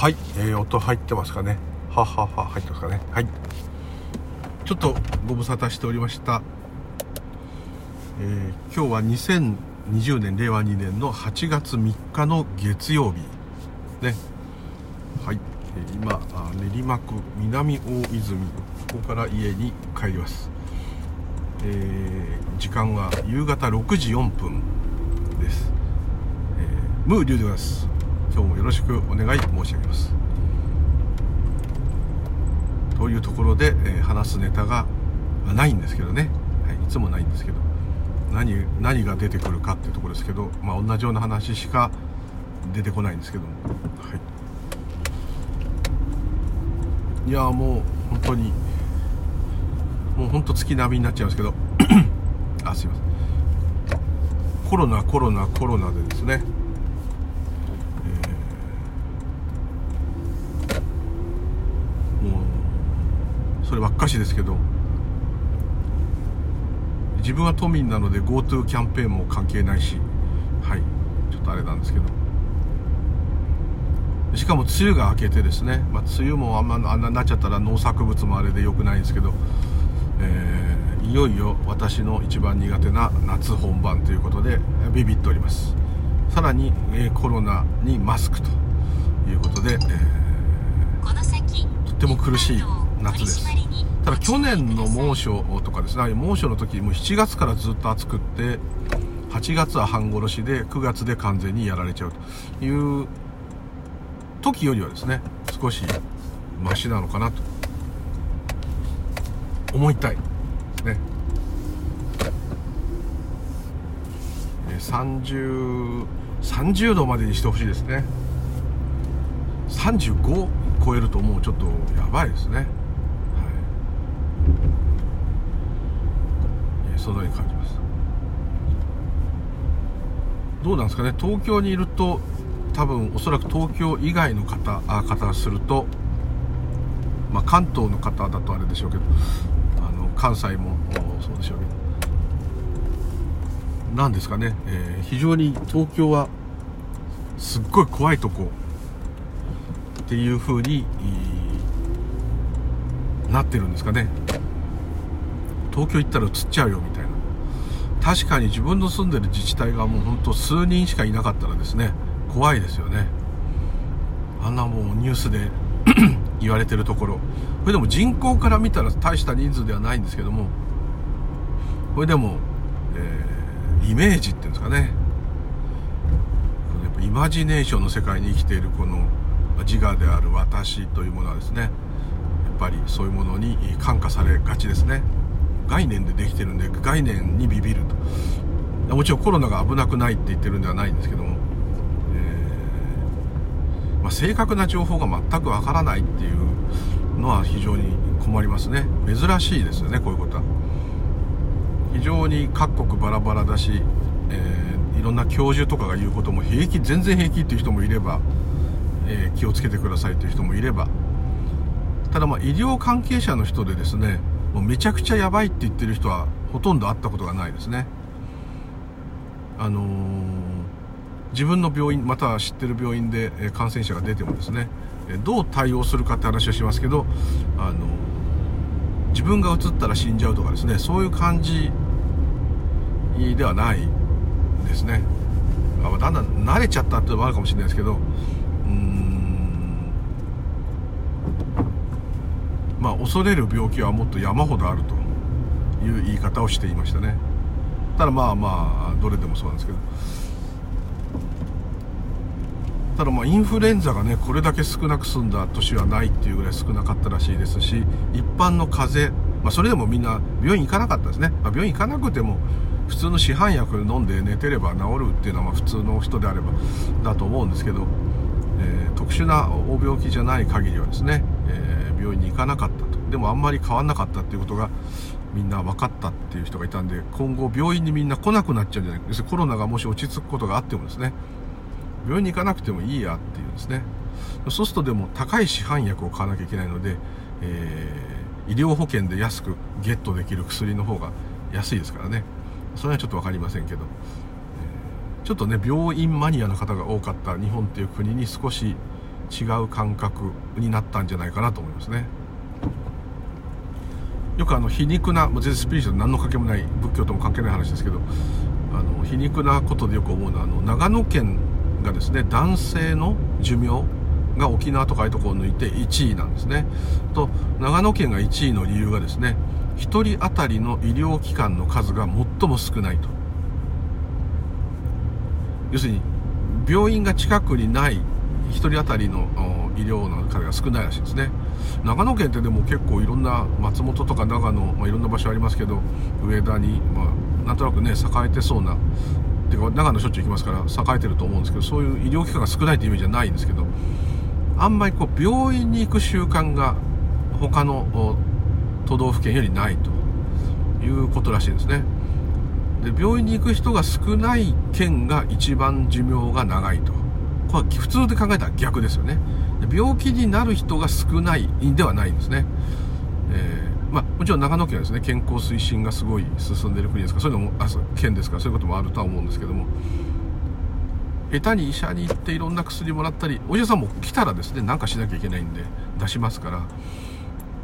はい、えー、音入ってますかね？ははは入ってますかね？はい。ちょっとご無沙汰しておりました、えー今日は2020年令和2年の8月3日の月曜日。ね。はい、えー今あ練馬区南大泉ここから家に帰ります。えー時間は夕方6時4分です、え、ムーリュウでございます。今日もよろしくお願い申し上げます。というところで、えー話すネタがまあないんですけどね、はい、いつもないんですけど。何何が出てくるかっていうところですけど、まあ、同じような話しか出てこないんですけども、はい、いやーもう本当にもう本当月並みになっちゃうんですけど。あすいません。コロナコロナコロナでですね、えーもうそればっかしですけど自分は都民なので GoTo キャンペーンも関係ないしはいちょっとあれなんですけど。しかも梅雨が明けてですね、まあ、梅雨もあんまあんなになっちゃったら農作物もあれで良くないんですけど、えーいよいよ私の一番苦手な夏本番ということでビビっております。さらに、えーコロナにマスクということで、えーとっても苦しい夏です。ただ去年の猛暑とかですね猛暑の時もう7月からずっと暑くって8月は半殺しで9月で完全にやられちゃうという時よりはですね少しマシなのかなと思いたいですね。え30 30度までにしてほしいですね。35超えるともうちょっとやばいですねはいえーそのように感じます。どうなんですかね。東京にいると多分おそらく東京以外の方あ方するとまあ関東の方だとあれでしょうけどあの関西もそうでしょうけど。なんですかね、えー非常に東京はすっごい怖いとこ。っていう風になってるんですかね。東京行ったら移っちゃうよみたいな。確かに自分の住んでる自治体がもうほんと数人しかいなかったらですね怖いですよね。あんなもうニュースで 言われてるところ。これでも人口から見たら大した人数ではないんですけどもこれでも、えーイメージっていうんですかね。やっぱイマジネーションの世界に生きているこの自我である私というものはですねやっぱりそういうものに感化されがちですね。概念でできてるんで概念にビビると。もちろんコロナが危なくないって言ってるんではないんですけども、えーまあ、正確な情報が全くわからないっていうのは非常に困りますね。珍しいですよねこういうことは。非常に各国バラバラだし、えーいろんな教授とかが言うことも平気全然平気っていう人もいれば、えー気をつけてくださいという人もいれば。ただまあ医療関係者の人でですねもうめちゃくちゃやばいって言ってる人はほとんど会ったことがないですね。あのー自分の病院または知ってる病院で感染者が出てもですねどう対応するかって話をしますけどあのー自分がうつったら死んじゃうとかですねそういう感じではないですね。あだんだん慣れちゃったっていうのもあるかもしれないですけどうーんまあ恐れる病気はもっと山ほどあるという言い方をしていましたね。ただまあまあどれでもそうなんですけど。ただまあインフルエンザがねこれだけ少なく済んだ年はないっていうぐらい少なかったらしいですし一般の風邪、まあ、それでもみんな病院行かなかったですね、まあ、病院行かなくても普通の市販薬飲んで寝てれば治るっていうのはまあ普通の人であればだと思うんですけど、えー特殊な大病気じゃない限りはですね、えー病院にかなかったと。でもあんまり変わんなかったっていうことがみんな分かったっていう人がいたんで今後病院にみんな来なくなっちゃうんじゃないか。要するにコロナがもし落ち着くことがあってもですね。病院に行かなくてもいいやっていうんですね。そうするとでも高い市販薬を買わなきゃいけないので、えー医療保険で安くゲットできる薬の方が安いですからね。それはちょっと分かりませんけど、えーちょっとね病院マニアの方が多かった日本っていう国に少し違う感覚になったんじゃないかなと思いますね。よくあの皮肉な全然スピリチュアル何の関係もない仏教とも関係ない話ですけどあの皮肉なことでよく思うのはあの長野県がですね男性の寿命が沖縄とかああいうところを抜いて1位なんですね。と長野県が1位の理由がですね1人当たりの医療機関の数が最も少ないと。要するに病院が近くにない1人当たりの医療の数が少ないらしいですね。長野県ってでも結構いろんな松本とか長野、まあ、いろんな場所ありますけど上田に、まあ、なんとなくね栄えてそうなていうか長野しょっちゅう行きますから栄えてると思うんですけどそういう医療機関が少ないという意味じゃないんですけどあんまりこう病院に行く習慣が他の都道府県よりないということらしいですね。で病院に行く人が少ない県が一番寿命が長いと。これ普通で考えたら逆ですよね。病気になる人が少ないんではないんですね、えー、まあ、もちろん長野県はですね健康推進がすごい進んでいる国ですからそういうのもあ県ですからそういうこともあるとは思うんですけども。下手に医者に行っていろんな薬もらったりお医者さんも来たらですね何かしなきゃいけないんで出しますから、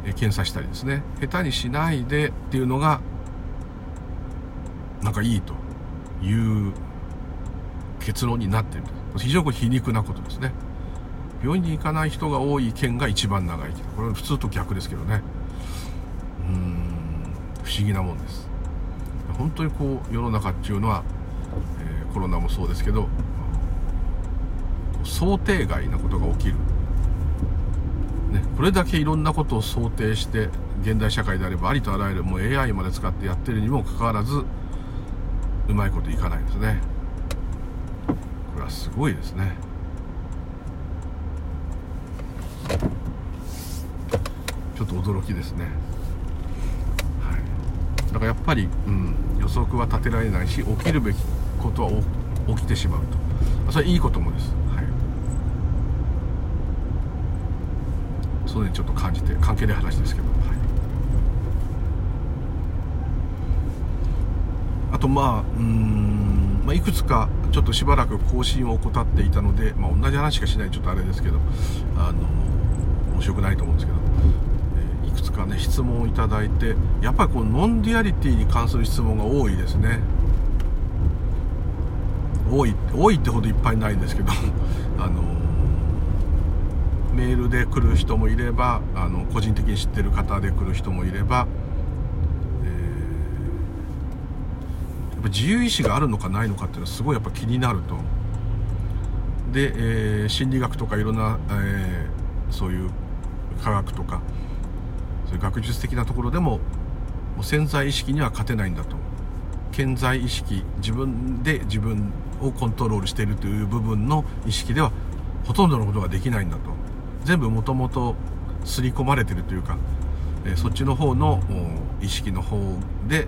え検査したりですね。下手にしないでっていうのがなんかいいという結論になっている非常に皮肉なことですね。病院に行かない人が多い県が一番長いこれは普通と逆ですけどね。うん不思議なもんです。本当にこう世の中っていうのは、えー、コロナもそうですけど想定外なことが起きる、ね、これだけいろんなことを想定して現代社会であればありとあらゆるもう AI まで使ってやってるにもかかわらずうまいこといかないですね。すごいですね。ちょっと驚きですね。はい。だからやっぱり、うん、予測は立てられないし起きるべきことは起きてしまうと。それはいいこともです。はい。そういうちょっと感じて関係ない話ですけど、はい、あとまあうんまあ、いくつかちょっとしばらく更新を怠っていたので、まあ、同じ話しかしないちょっとあれですけどあの面白くないと思うんですけど、え、いくつかね質問をいただいてやっぱりこの non-duality に関する質問が多いですね。多い多いってほどいっぱいないんですけど あのメールで来る人もいればあの個人的に知ってる方で来る人もいればぱ自由意志があるのかないのかっていうのはすごいやっぱ気になると。で、えー、心理学とかいろんな、えー、そういう科学とかそういう学術的なところでももう潜在意識には勝てないんだと。潜在意識自分で自分をコントロールしているという部分の意識ではほとんどのことができないんだと。全部もともと刷り込まれてるというか、えー、そっちの方の意識の方で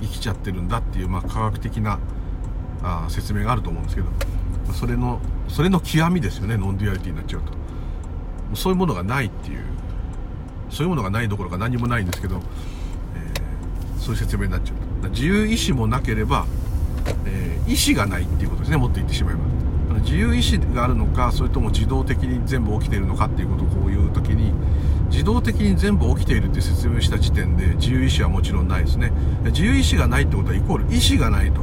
生きちゃってるんだっていう、まあ、科学的なあ説明があると思うんですけどそれのそれの極みですよね non-duality になっちゃうと。そういうものがないっていうそういうものがないどころか何もないんですけど、えー、そういう説明になっちゃう自由意志もなければ、えー、意志がないっていうことですねもっと言ってしまえば。自由意志があるのかそれとも自動的に全部起きているのかっていうことをこういう時に自動的に全部起きているって説明した時点で自由意志はもちろんないですね。自由意志がないってことはイコール意志がないと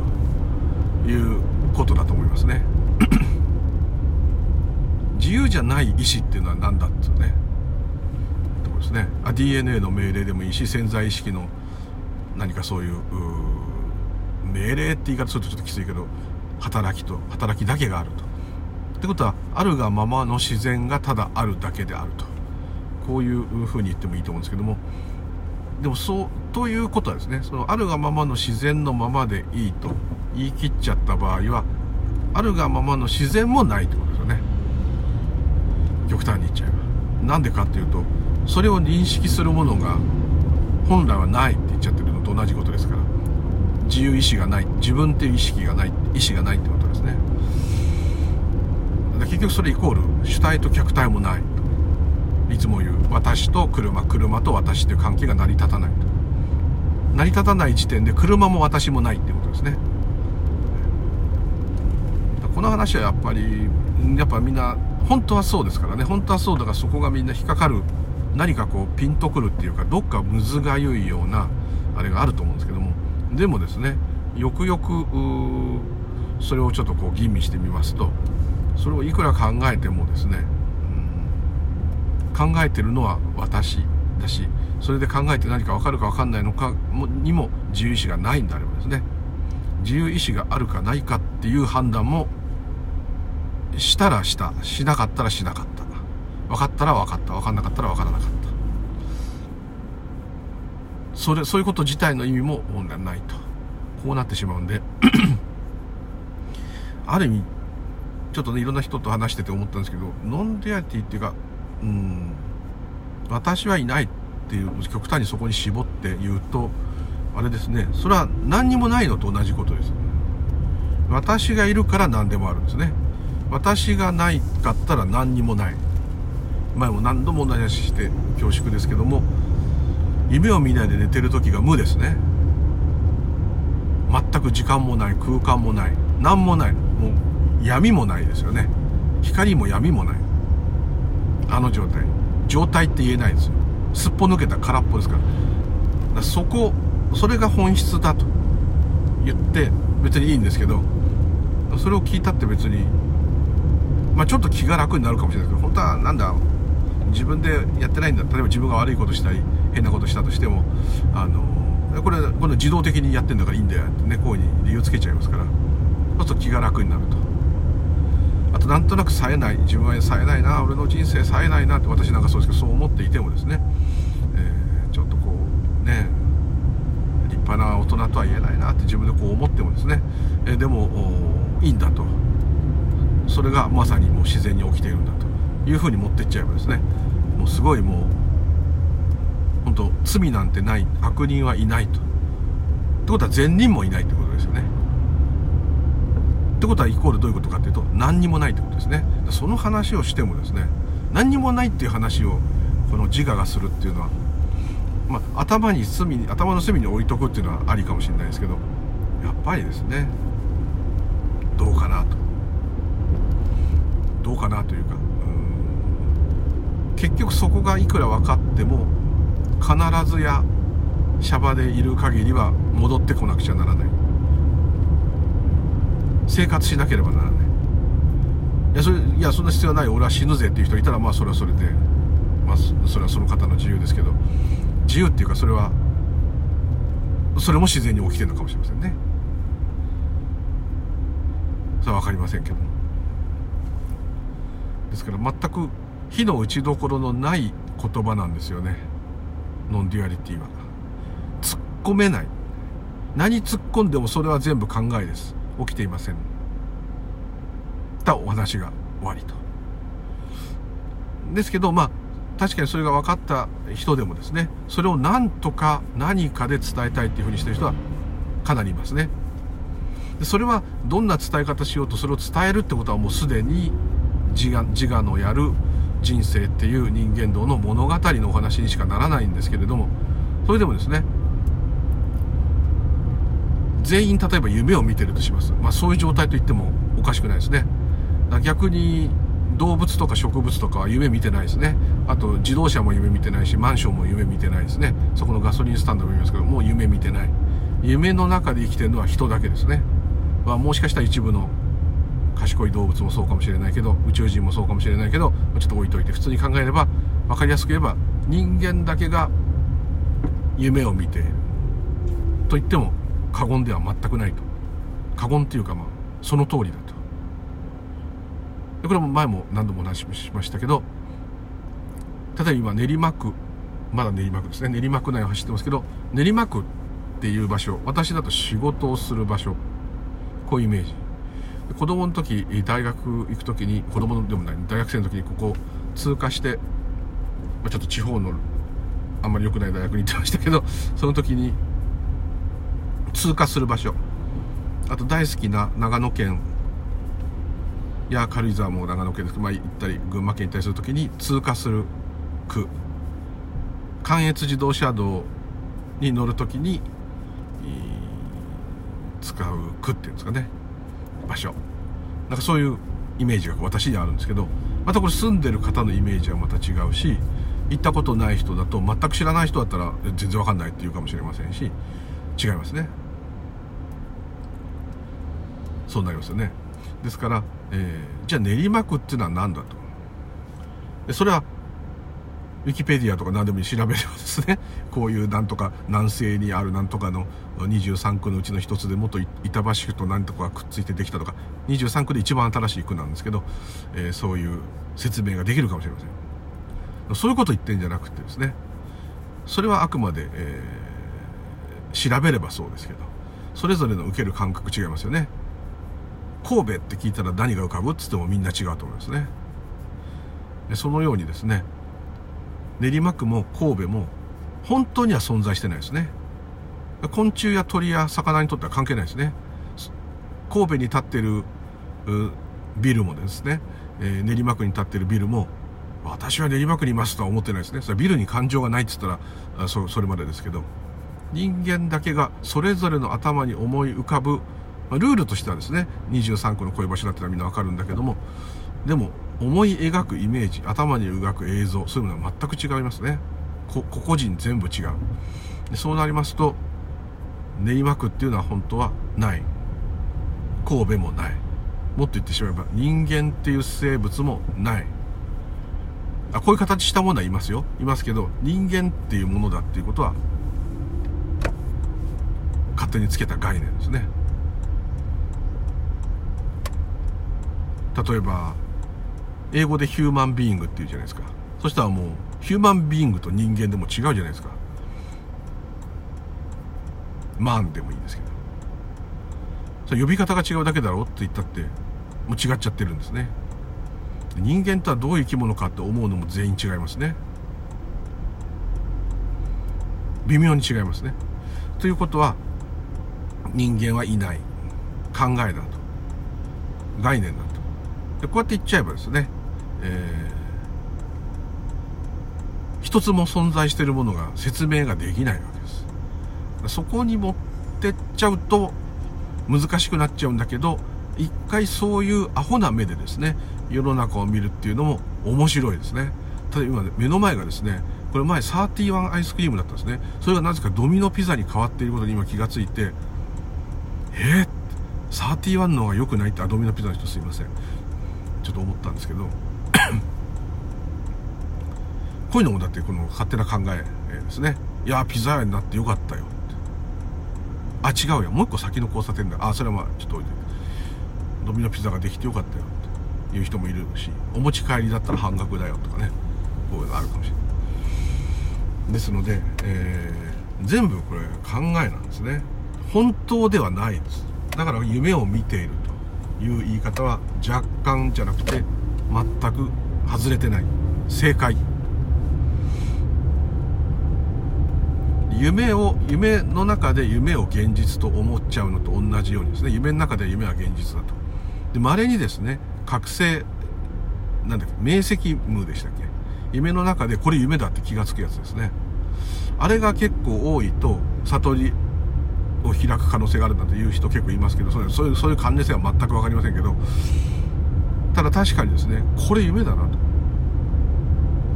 いうことだと思いますね。自由じゃない意志っていうのは何だっていうねとこですね。あ DNA の命令でもいいし潜在意識の何かそういう命令って言い方するとちょっときついけど働きと働きだけがあると。ってことはあるがままの自然がただあるだけであると。こういうふうに言ってもいいと思うんですけども。でもそうということはですねそのあるがままの自然のままでいいと言い切っちゃった場合はあるがままの自然もないってことですよね。極端に言っちゃえば。なんでかっていうとそれを認識するものが本来はないって言っちゃってるのと同じことですから。自由意志がない自分っていう意識がない意志がないってことですね。結局それイコール主体と客体もない。いつも言う私と車車と私という関係が成り立たない。と成り立たない時点で車も私もないってことですね。この話はやっぱりやっぱみんな本当はそうですからね。本当はそうだからそこがみんな引っかかる。何かこうピンとくるっていうかどっかむずがゆいようなあれがあると思うんですけども。でもですねよくよくそれをちょっとこう吟味してみますとそれをいくら考えてもですね、考えてるのは私だしそれで考えて何か分かるか分かんないのかにも自由意志がないんであればですね。自由意志があるかないかっていう判断もしたらした。しなかったらしなかった。分かったら分かった。分かんなかったら分からなかった。それそういうこと自体の意味も問題ないと。こうなってしまうんで。ある意味ちょっとねいろんな人と話してて思ったんですけどノンリアリティっていうかうん。私はいないっていう極端にそこに絞って言うとあれですね。それは何にもないのと同じことです。私がいるから何でもあるんですね。私がないかったら何にもない。前も何度も同じ話して恐縮ですけども夢を見ないで寝てる時が無ですね。全く時間もない空間もない何もない。もう闇もないですよね。光も闇もない。あの状態状態って言えないですよ。すっぽ抜けた空っぽですから。からそこそれが本質だと言って別にいいんですけどそれを聞いたって別にまあちょっと気が楽になるかもしれないですけど本当はなんだ自分でやってないんだ例えば自分が悪いことしたり変なことしたとしてもあのこれこれ自動的にやってんだからいいんだよってねこうに理由つけちゃいますからそうすると気が楽になると。あとなんとなく冴えない自分は冴えないな俺の人生冴えないなって私なんかそうですけどそう思っていてもですね、えー、ちょっとこうね立派な大人とは言えないなって自分でこう思ってもですね、えー、でもいいんだと。それがまさにもう自然に起きているんだというふうに持ってっちゃえばですねもうすごいもう本当罪なんてない悪人はいないと。ってことは善人もいないってことってことはイコールどういうことかっていうと何にもないってことですね。その話をしてもですね何にもないっていう話をこの自我がするっていうのはまあ、頭に隅に頭の隅に置いとくっていうのはありかもしれないですけどやっぱりですねどうかなと。どうかなというか結局そこがいくら分かっても必ずやシャバでいる限りは戻ってこなくちゃならない。生活しなければならない。いやそれいやそんな必要ない。俺は死ぬぜっていう人いたらまあそれはそれで、まあ、それはその方の自由ですけど自由っていうかそれはそれも自然に起きてるのかもしれませんね。それは分かりませんけどですから全く非の打ちどころのない言葉なんですよね。 non-duality は。突っ込めない。何突っ込んでもそれは全部考えです。起きていません。たお話が終わりと。ですけどまあ確かにそれが分かった人でもですねそれを何とか何かで伝えたいっていうふうにしてる人はかなりいますね。でそれはどんな伝え方しようとそれを伝えるってことはもうすでに自我自我のやる人生っていう人間道の物語のお話にしかならないんですけれどもそれでもですね全員例えば夢を見てるとします、まあ、そういう状態と言ってもおかしくないですね。逆に動物とか植物とかは夢見てないですね。あと自動車も夢見てないしマンションも夢見てないですね。そこのガソリンスタンドも見ますけどもう夢見てない。夢の中で生きてるのは人だけですね、まあ、もしかしたら一部の賢い動物もそうかもしれないけど宇宙人もそうかもしれないけどちょっと置いといて普通に考えれば分かりやすく言えば人間だけが夢を見ていると言っても過言では全くないと。過言っていうかまあその通りだと。これも前も何度もお話しましたけど例えば今練馬区まだ練馬区ですね。練馬区内を走ってますけど練馬区っていう場所私だと仕事をする場所こういうイメージ。子供の時大学行く時に子供でもない大学生の時にここ通過して、ま、ちょっと地方のあんまり良くない大学に行ってましたけどその時に通過する場所。あと大好きな長野県や軽井沢も長野県ですけど、まあ、行ったり群馬県行ったりする時に通過する区。関越自動車道に乗る時に使う区っていうんですかね。場所。なんかそういうイメージが私にはあるんですけどまたこれ住んでる方のイメージはまた違うし行ったことない人だと全く知らない人だったら全然わかんないっていうかもしれませんし違いますね。そうなりますよね。ですから、えー、じゃあ練馬区っていうのは何だと。でそれはウィキペディアとか何でも調べればですね こういうなんとか南西にあるなんとかの23区のうちの一つで元板橋区と何とかくっついてできたとか23区で一番新しい区なんですけど、えー、そういう説明ができるかもしれません。そういうこと言ってんじゃなくてですねそれはあくまで、えー、調べればそうですけどそれぞれの受ける感覚違いますよね。神戸って聞いたら何が浮かぶっつってもみんな違うと思いますね。でそのようにですね練馬区も神戸も本当には存在してないですね。昆虫や鳥や魚にとっては関係ないですね。神戸に建ってるビルもですね、えー、練馬区に建ってるビルも私は練馬区にいますとは思ってないですね。それビルに感情がないって言ったらあそそれまでですけど人間だけがそれぞれの頭に思い浮かぶ、まあ、ルールとしてはですね23区の恋橋だってのはみんなわかるんだけどもでも思い描くイメージ頭に描く映像そういうのは全く違いますね。個々人全部違う。でそうなりますと練馬区っていうのは本当はない。神戸もない。もっと言ってしまえば人間っていう生物もない。あこういう形したものはいますよ。いますけど人間っていうものだっていうことは勝手につけた概念ですね。例えば英語でヒューマンビーングっていうじゃないですか。そしたらもうヒューマンビーングと人間でも違うじゃないですか。マンでもいいんですけど。それ呼び方が違うだけだろうって言ったってもう違っちゃってるんですね。人間とはどういう生き物かって思うのも全員違いますね。微妙に違いますね。ということは人間はいない。考えだと。概念だと。でこうやって言っちゃえばですねえー、一つも存在しているものが説明ができないわけです。そこに持ってっちゃうと難しくなっちゃうんだけど一回そういうアホな目でですね世の中を見るっていうのも面白いですね。ただ今目の前がですねこれ前31アイスクリームだったんですね。それがなぜかドミノピザに変わっていることに今気がついてえー、31の方が良くないってあドミノピザの人すいません。ちょっと思ったんですけど こういうのもだってこの勝手な考えですね。いやピザ屋になってよかったよあ違うよもう一個先の交差点だ。あそれはまあちょっと置いて。ドミノピザができてよかったよって。いう人もいるし。お持ち帰りだったら半額だよとかね。こういうのあるかもしれない。ですので、えー、全部これ考えなんですね。本当ではないです。だから夢を見ていると。いう言い方は若干じゃなくて全く外れてない。正解。夢を夢の中で夢を現実と思っちゃうのと同じようにですね。夢の中で夢は現実だと。で稀にですね覚醒なんだっけ明晰夢でしたっけ。夢の中でこれ夢だって気がつくやつですね。あれが結構多いと悟りを開く可能性があるなんだという人結構いますけどそういうそういう関連性は全く分かりませんけどただ確かにですねこれ夢だなと。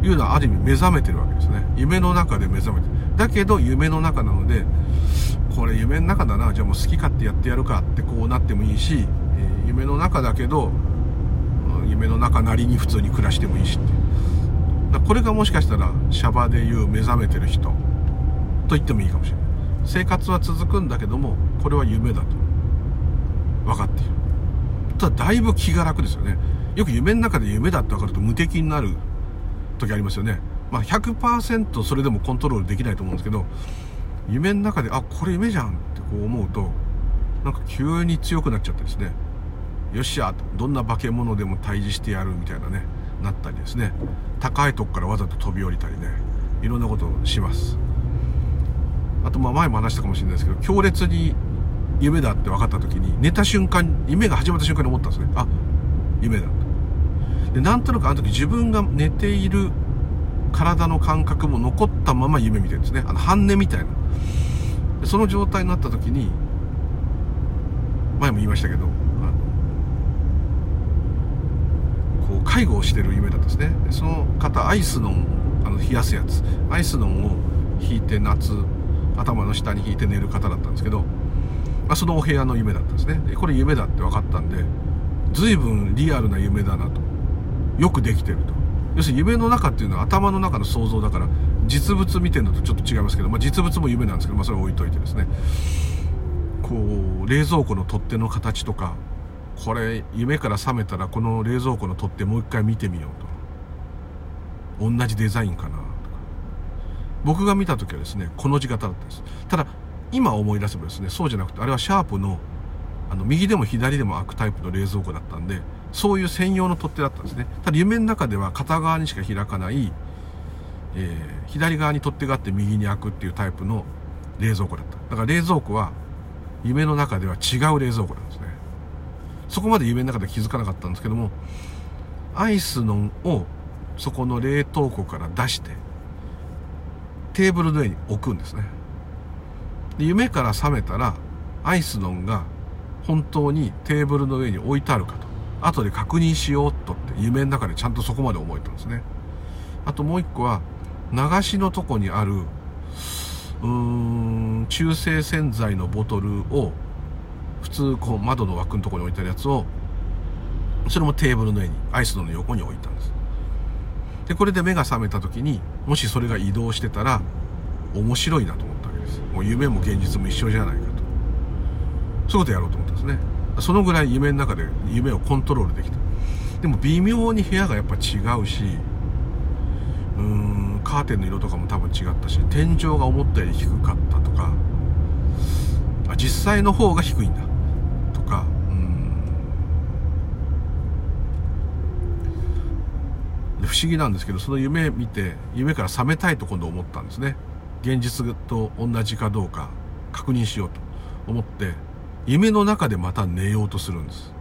いうのはある意味目覚めてるわけですね。夢の中で目覚めてる。だけど夢の中なのでこれ夢の中だなじゃあもう好き勝手やってやるかってこうなってもいいし、え、夢の中だけど夢の中なりに普通に暮らしてもいいしってこれがもしかしたらシャバでいう目覚めてる人と言ってもいいかもしれない。生活は続くんだけどもこれは夢だと。分かっている。ただだいぶ気が楽ですよね。よく夢の中で夢だって分かると無敵になる時ありますよね。まあ100%それでもコントロールできないと思うんですけど夢の中であこれ夢じゃんってこう思うとなんか急に強くなっちゃってですね。よっしゃどんな化け物でも退治してやるみたいなねなったりですね。高いとこからわざと飛び降りたりね。いろんなことをします。あとまあ前も話したかもしれないですけど強烈に夢だって分かった時に寝た瞬間夢が始まった瞬間に思ったんですね。あ夢だと。でなんとなくあの時自分が寝ている体の感覚も残ったまま夢見てるんですね。あの半寝みたいな。でその状態になった時に前も言いましたけどこう介護をしてる夢だったんですね。でその方アイスノンあの冷やすやつ。アイスノンを引いて夏頭の下に引いて寝る方だったんですけど、まあ、そのお部屋の夢だったんですね。でこれ夢だって分かったんで随分リアルな夢だなと。よくできてると。要するに夢の中っていうのは頭の中の想像だから実物見てるのとちょっと違いますけど、まあ、実物も夢なんですけど、まあ、それ置いといてですね。こう冷蔵庫の取っ手の形とかこれ夢から覚めたらこの冷蔵庫の取っ手もう一回見てみようと。同じデザインかな。僕が見た時はですねこの字型だったんです。ただ今思い出せばですねそうじゃなくてあれはシャープのあの右でも左でも開くタイプの冷蔵庫だったんでそういう専用の取っ手だったんですね。ただ夢の中では片側にしか開かないえー、左側に取っ手があって右に開くっていうタイプの冷蔵庫だった。だから冷蔵庫は夢の中では違う冷蔵庫なんですね。そこまで夢の中で気づかなかったんですけどもアイスのをそこの冷凍庫から出してテーブルの上に置くんですね。で夢から覚めたらアイスのんが本当にテーブルの上に置いてあるかと。後で確認しようと。って夢の中でちゃんとそこまで思えたんですね。あともう一個は流しのとこにあるうーん中性洗剤のボトルを普通こう窓の枠のとこに置いてあるやつをそれもテーブルの上にアイスの横に置いた。でこれで目が覚めた時にもしそれが移動してたら面白いなと思ったわけです。もう夢も現実も一緒じゃないかと。そういうことやろうと思ったんですね。そのぐらい夢の中で夢をコントロールできた。でも微妙に部屋がやっぱ違うしうーんカーテンの色とかも多分違ったし天井が思ったより低かったとか実際の方が低いんだとかうん不思議なんですけどその夢見て夢から覚めたいと今度思ったんですね。現実と同じかどうか確認しようと思って夢の中でまた寝ようとするんです。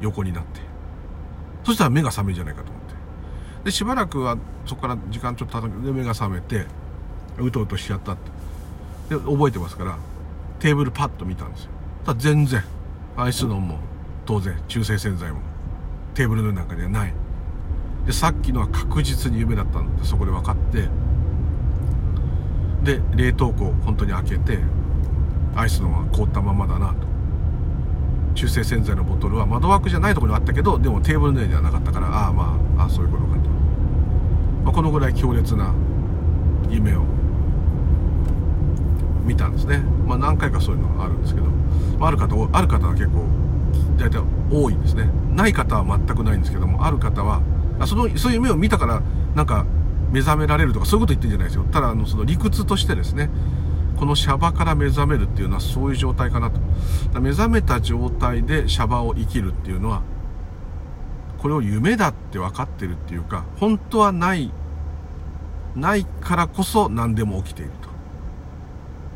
横になって。そしたら目が覚めるんじゃないかと思って。でしばらくはそこから時間ちょっと経って目が覚めてうとうとしちゃったって。で覚えてますからテーブルパッと見たんですよ。ただ全然アイスノンも当然中性洗剤もテーブルの中にはない。でさっきのは確実に夢だったんでそこで分かってで冷凍庫を本当に開けてアイスのは凍ったままだなと。中性洗剤のボトルは窓枠じゃないところにあったけどでもテーブルの上にはなかったからああまああそういうことかと、まあ、このぐらい強烈な夢を見たんですね。まあ何回かそういうのがあるんですけど、まあ、ある方ある方は結構大体多いんですね。ない方は全くないんですけどもある方はあそのそういう夢を見たからなんか目覚められるとかそういうこと言ってるんじゃないですよ。ただあのその理屈としてですねこのシャバから目覚めるっていうのはそういう状態かなと。目覚めた状態でシャバを生きるっていうのはこれを夢だって分かってるっていうか本当はないないからこそ何でも起きていると。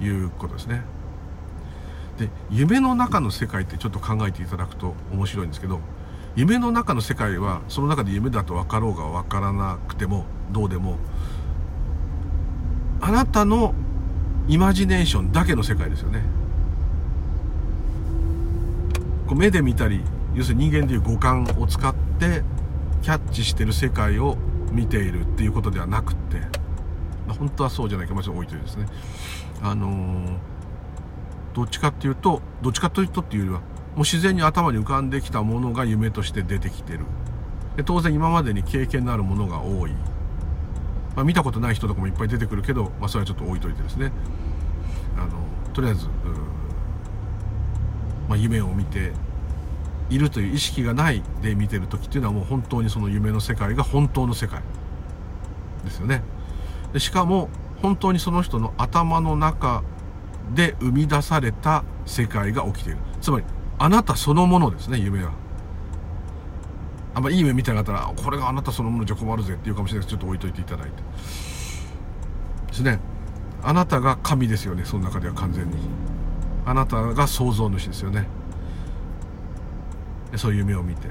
いうことですね。で夢の中の世界ってちょっと考えていただくと面白いんですけど夢の中の世界はその中で夢だと分かろうが分からなくてもどうでもあなたのイマジネーションだけの世界ですよね。こう目で見たり要するに人間でいう五感を使ってキャッチしてる世界を見ているっていうことではなくって本当はそうじゃないかまず置いといてですね。あのー、どっちかっていうとどっちかというとっていうよりはもう自然に頭に浮かんできたものが夢として出てきてる。で当然今までに経験のあるものが多い。まあ、見たことない人とかもいっぱい出てくるけど、まあ、それはちょっと置いといてですね。あのとりあえず、まあ、夢を見ているという意識がないで見てる時っていうのはもう本当にその夢の世界が本当の世界ですよね。でしかも本当にその人の頭の中で生み出された世界が起きている。つまりあなたそのものですね夢は。あんまいい夢見てなかったらこれがあなたそのものじゃ困るぜっていうかもしれないですちょっと置いといていただいて。ですね。あなたが神ですよねその中では完全に。あなたが創造主ですよね。そういう夢を見て。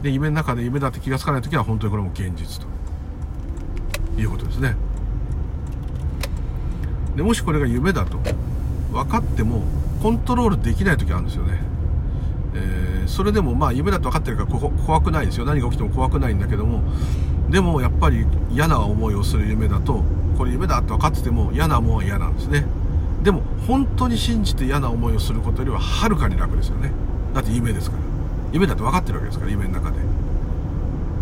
で夢の中で夢だって気が付かない時は本当にこれも現実と。いうことですね。でもしこれが夢だと分かってもコントロールできない時あるんですよね。えー、それでもまあ夢だと分かってるから怖くないですよ。何が起きても怖くないんだけども。でもやっぱり嫌な思いをする夢だとこれ夢だって分かってても嫌なもんは嫌なんですね。でも本当に信じて嫌な思いをすることよりははるかに楽ですよね。だって夢ですから。夢だって分かってるわけですから夢の中で。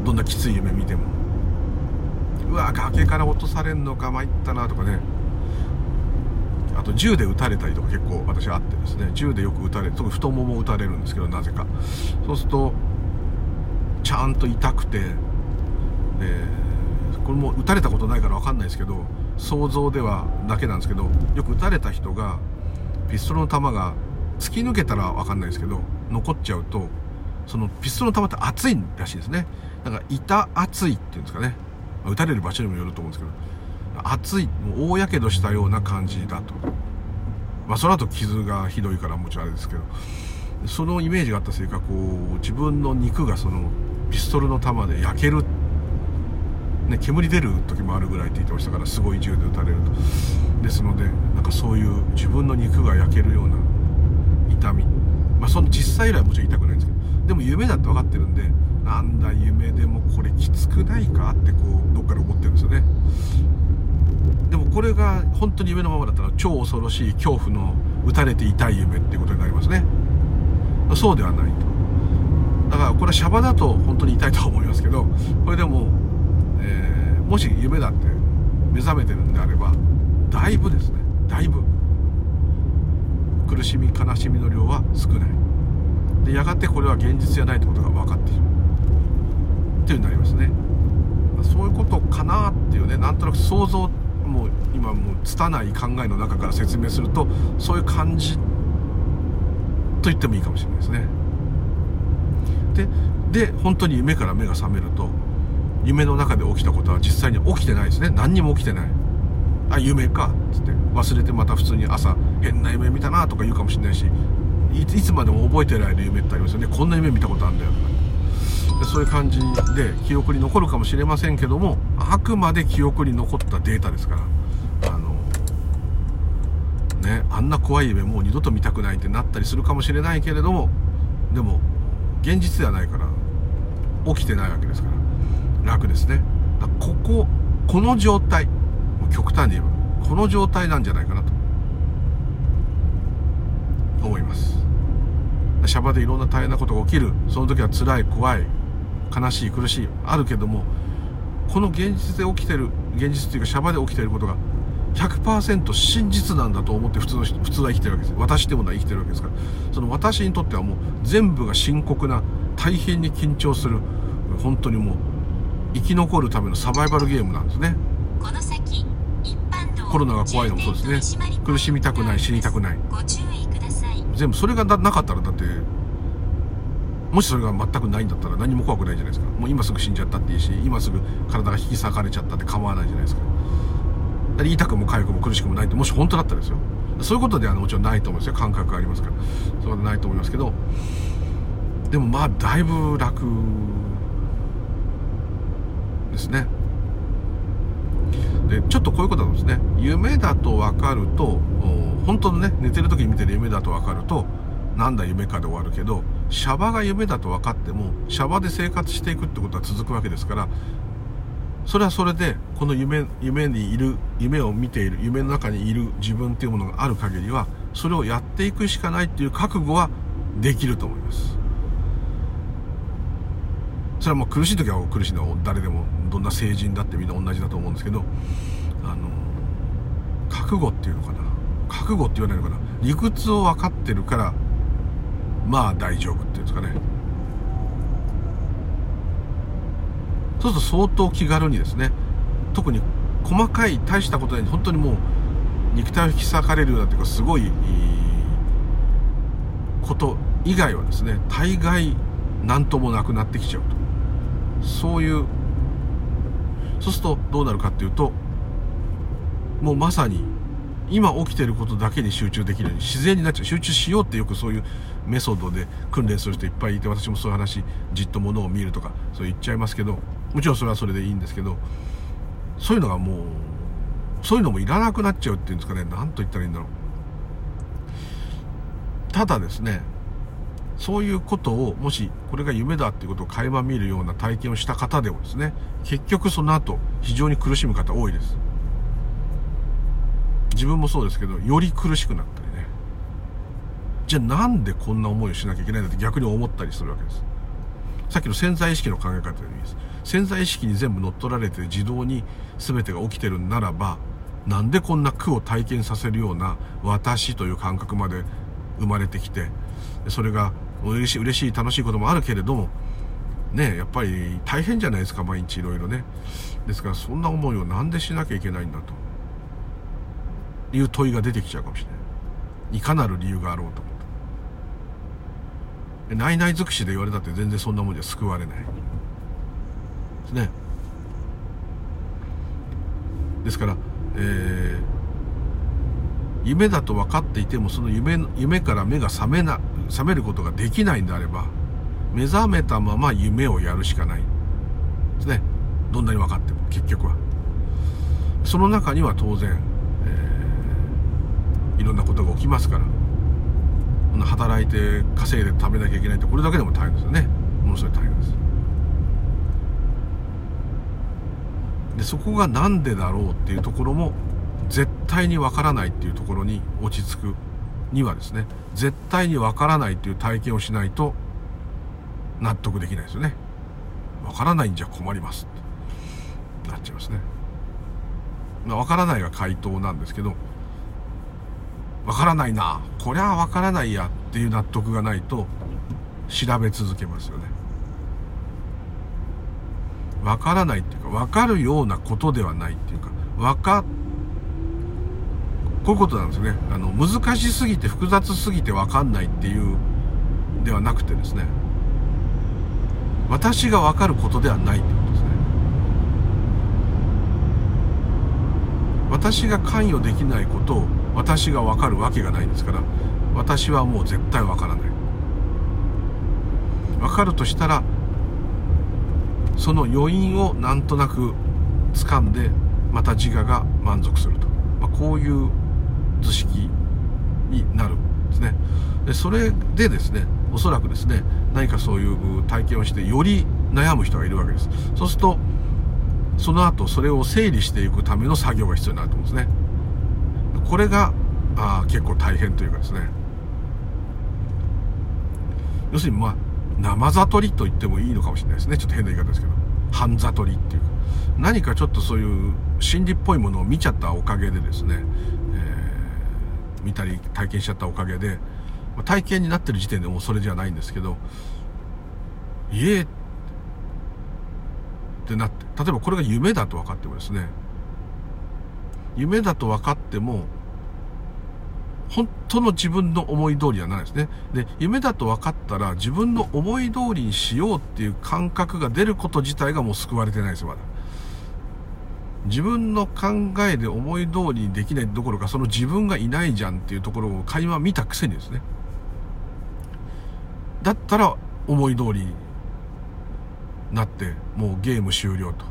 どんなきつい夢見ても。うわ崖から落とされんのか参ったなとかね。あと銃で撃たれたりとか結構私あってですね銃でよく撃たれ特に太もも撃たれるんですけどなぜか。そうするとちゃんと痛くてでこれも撃たれたことないから分かんないですけど想像ではだけなんですけどよく撃たれた人がピストルの弾が突き抜けたら分かんないですけど残っちゃうとそのピストルの弾って熱いらしいですね。だから板熱いっていうんですかね。撃たれる場所にもよると思うんですけど熱いもう大やけどしたような感じだと。まあその後傷がひどいからもちろんあれですけど。そのイメージがあったせいかこう自分の肉がそのピストルの弾で焼けるね、煙出る時もあるぐらいって言ってましたからすごい銃で撃たれると。ですのでなんかそういう自分の肉が焼けるような痛み。まあその実際以来はもちろん痛くないんですけど。でも夢だって分かってるんでなんだ夢でもこれきつくないかってこうどっから思ってるんですよね。でもこれが本当に夢のままだったら超恐ろしい恐怖の打たれて痛い夢っていうことになりますね。そうではないと。だからこれはシャバだと本当に痛いとは思いますけどこれでも、えー、もし夢だって目覚めてるんであればだいぶですね。だいぶ。苦しみ悲しみの量は少ない。でやがてこれは現実じゃないってことが分かっている。っていうになりますね。そういうことかなっていうねなんとなく想像ってもう今もう拙い考えの中から説明するとそういう感じと言ってもいいかもしれないですね。でで本当に夢から目が覚めると夢の中で起きたことは実際に起きてないですね。何にも起きてない。あ夢かっつって。忘れてまた普通に朝変な夢見たなとか言うかもしれないしいつまでも覚えてられる夢ってありますよね。こんな夢見たことあるんだよとか。そういう感じで記憶に残るかもしれませんけどもあくまで記憶に残ったデータですから。あのねあんな怖い夢もう二度と見たくないってなったりするかもしれないけれどもでも現実ではないから起きてないわけですから。楽ですね。こここの状態極端に言えばこの状態なんじゃないかなと。思います。シャバでいろんな大変なことが起きる。その時は辛い怖い悲しい苦しいあるけどもこの現実で起きてる現実っていうかシャバで起きてることが100%真実なんだと思って普通の人普通は生きてるわけです。私でもない生きてるわけですから。その私にとってはもう全部が深刻な大変に緊張する本当にもう生き残るためのサバイバルゲームなんですね。コロナが怖いのもそうですね。苦しみたくない死にたくない。全部それがなかったらだってもしそれが全くないんだったら何も怖くないじゃないですか。もう今すぐ死んじゃったっていいし今すぐ体が引き裂かれちゃったって構わないじゃないですか。だから痛くも痒くも苦しくもないってもし本当だったらですよ。そういうことではもちろんないと思うんですよ。感覚がありますから。そうはないと思いますけど。でもまあだいぶ楽ですね。でちょっとこういうことなんですね。夢だと分かると本当のね寝てる時に見てる夢だと分かるとなんだ夢かで終わるけどシャバが夢だと分かってもシャバで生活していくってことは続くわけですからそれはそれでこの夢夢にいる夢を見ている夢の中にいる自分っていうものがある限りはそれをやっていくしかないっていう覚悟はできると思います。それはもう苦しい時は苦しいのは誰でもどんな成人だってみんな同じだと思うんですけどあの覚悟っていうのかな。覚悟って言わないのかな。理屈を分かってるからまあ大丈夫っていうんですかね。そうすると相当気軽にですね特に細かい大したことで本当にもう肉体を引き裂かれるようなっていうかすごいこと以外はですね大概何ともなくなってきちゃうと。そういうそうするとどうなるかっていうともうまさに今起きてることだけに集中できるように自然になっちゃう集中しようってよくそういうメソッドで訓練する人いっぱいいて私もそういう話じっとものを見るとかそう言っちゃいますけどもちろんそれはそれでいいんですけどそういうのがもうそういうのもいらなくなっちゃうっていうんですかね。何と言ったらいいんだろう。ただですねそういうことをもしこれが夢だっていうことを垣間見るような体験をした方でもですね結局その後非常に苦しむ方多いです。自分もそうですけどより苦しくなったりね。じゃあなんでこんな思いをしなきゃいけないんだって逆に思ったりするわけです。さっきの潜在意識の考え方でいいです。潜在意識に全部乗っ取られて自動に全てが起きてるならばなんでこんな苦を体験させるような私という感覚まで生まれてきてそれが嬉しい嬉しい楽しいこともあるけれどもねやっぱり大変じゃないですか毎日いろいろね。ですからそんな思いをなんでしなきゃいけないんだと。いう問いが出てきちゃうかもしれない。いかなる理由があろうと思って。内々尽くしで言われたって全然そんなもんじゃ救われない。ですね。ですからえー、夢だと分かっていてもその夢夢から目が覚めな覚めることができないんであれば目覚めたまま夢をやるしかない。ですね。どんなに分かっても結局は。その中には当然、いろんなことが起きますから。働いて稼いで食べなきゃいけないってこれだけでも大変ですよね。ものすごい大変です。でそこが何でだろうっていうところも絶対にわからないっていうところに落ち着くにはですね絶対にわからないっていう体験をしないと納得できないですよね。わからないんじゃ困りますってなっちゃいますね。わからないが回答なんですけどわからないなこりゃわからないやっていう納得がないと調べ続けますよねわからないっていうか、わかるようなことではないっていうか、わか、こういうことなんですね。あの、難しすぎて複雑すぎてわかんないっていう、ではなくてですね、私がわかることではないってことですね。私が関与できないことを私がわかるわけがないんですから、私はもう絶対わからない。わかるとしたら、その余韻をなんとなく掴んでまた自我が満足すると、まあ、こういう図式になるんですね。でそれでですねおそらくですね何かそういう体験をしてより悩む人がいるわけです。そうするとその後それを整理していくための作業が必要になると思うんですね。これがあ結構大変というかですね要するにまあ生悟りと言ってもいいのかもしれないですね。ちょっと変な言い方ですけど。半悟りっていうか。何かちょっとそういう心理っぽいものを見ちゃったおかげでですね、えー、見たり体験しちゃったおかげで、体験になってる時点でもうそれじゃないんですけど、家ってなって、例えばこれが夢だと分かってもですね、夢だと分かっても、本当の自分の思い通りにはならないですね。で、夢だと分かったら自分の思い通りにしようっていう感覚が出ること自体がもう救われてないですよ、まだ。自分の考えで思い通りにできないどころか、その自分がいないじゃんっていうところを会話見たくせにですね。だったら思い通りになって、もうゲーム終了と。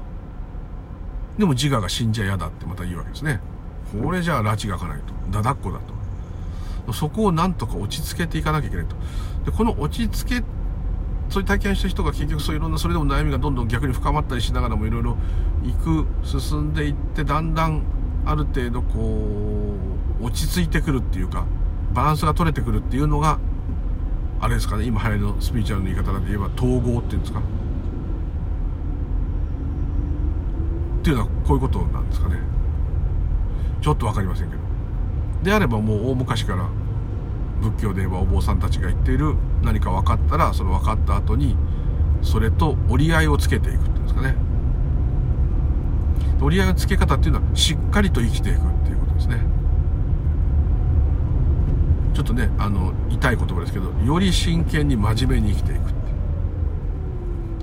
でも自我が死んじゃ嫌だってまた言うわけですね。これじゃあ拉致が開かないと。だだっこだと。そこをなんとか落ち着けていかなきゃいけないと。で、この落ち着け、そういう体験した人が結局そういろんな、それでも悩みがどんどん逆に深まったりしながらもいろいろ行く、進んでいって、だんだんある程度こう、落ち着いてくるっていうか、バランスが取れてくるっていうのが、あれですかね、今流行りのスピーチュアルの言い方で言えば統合っていうんですか。っていうのはこういうことなんですかね。ちょっとわかりませんけど。であればもう大昔から仏教で言えばお坊さんたちが言っている何か分かったらその分かった後にそれと折り合いをつけていくっていうんですかね。折り合いのつけ方っていうのはしっかりと生きていくっていうことですね。ちょっとねあの痛い言葉ですけどより真剣に真面目に生きていくて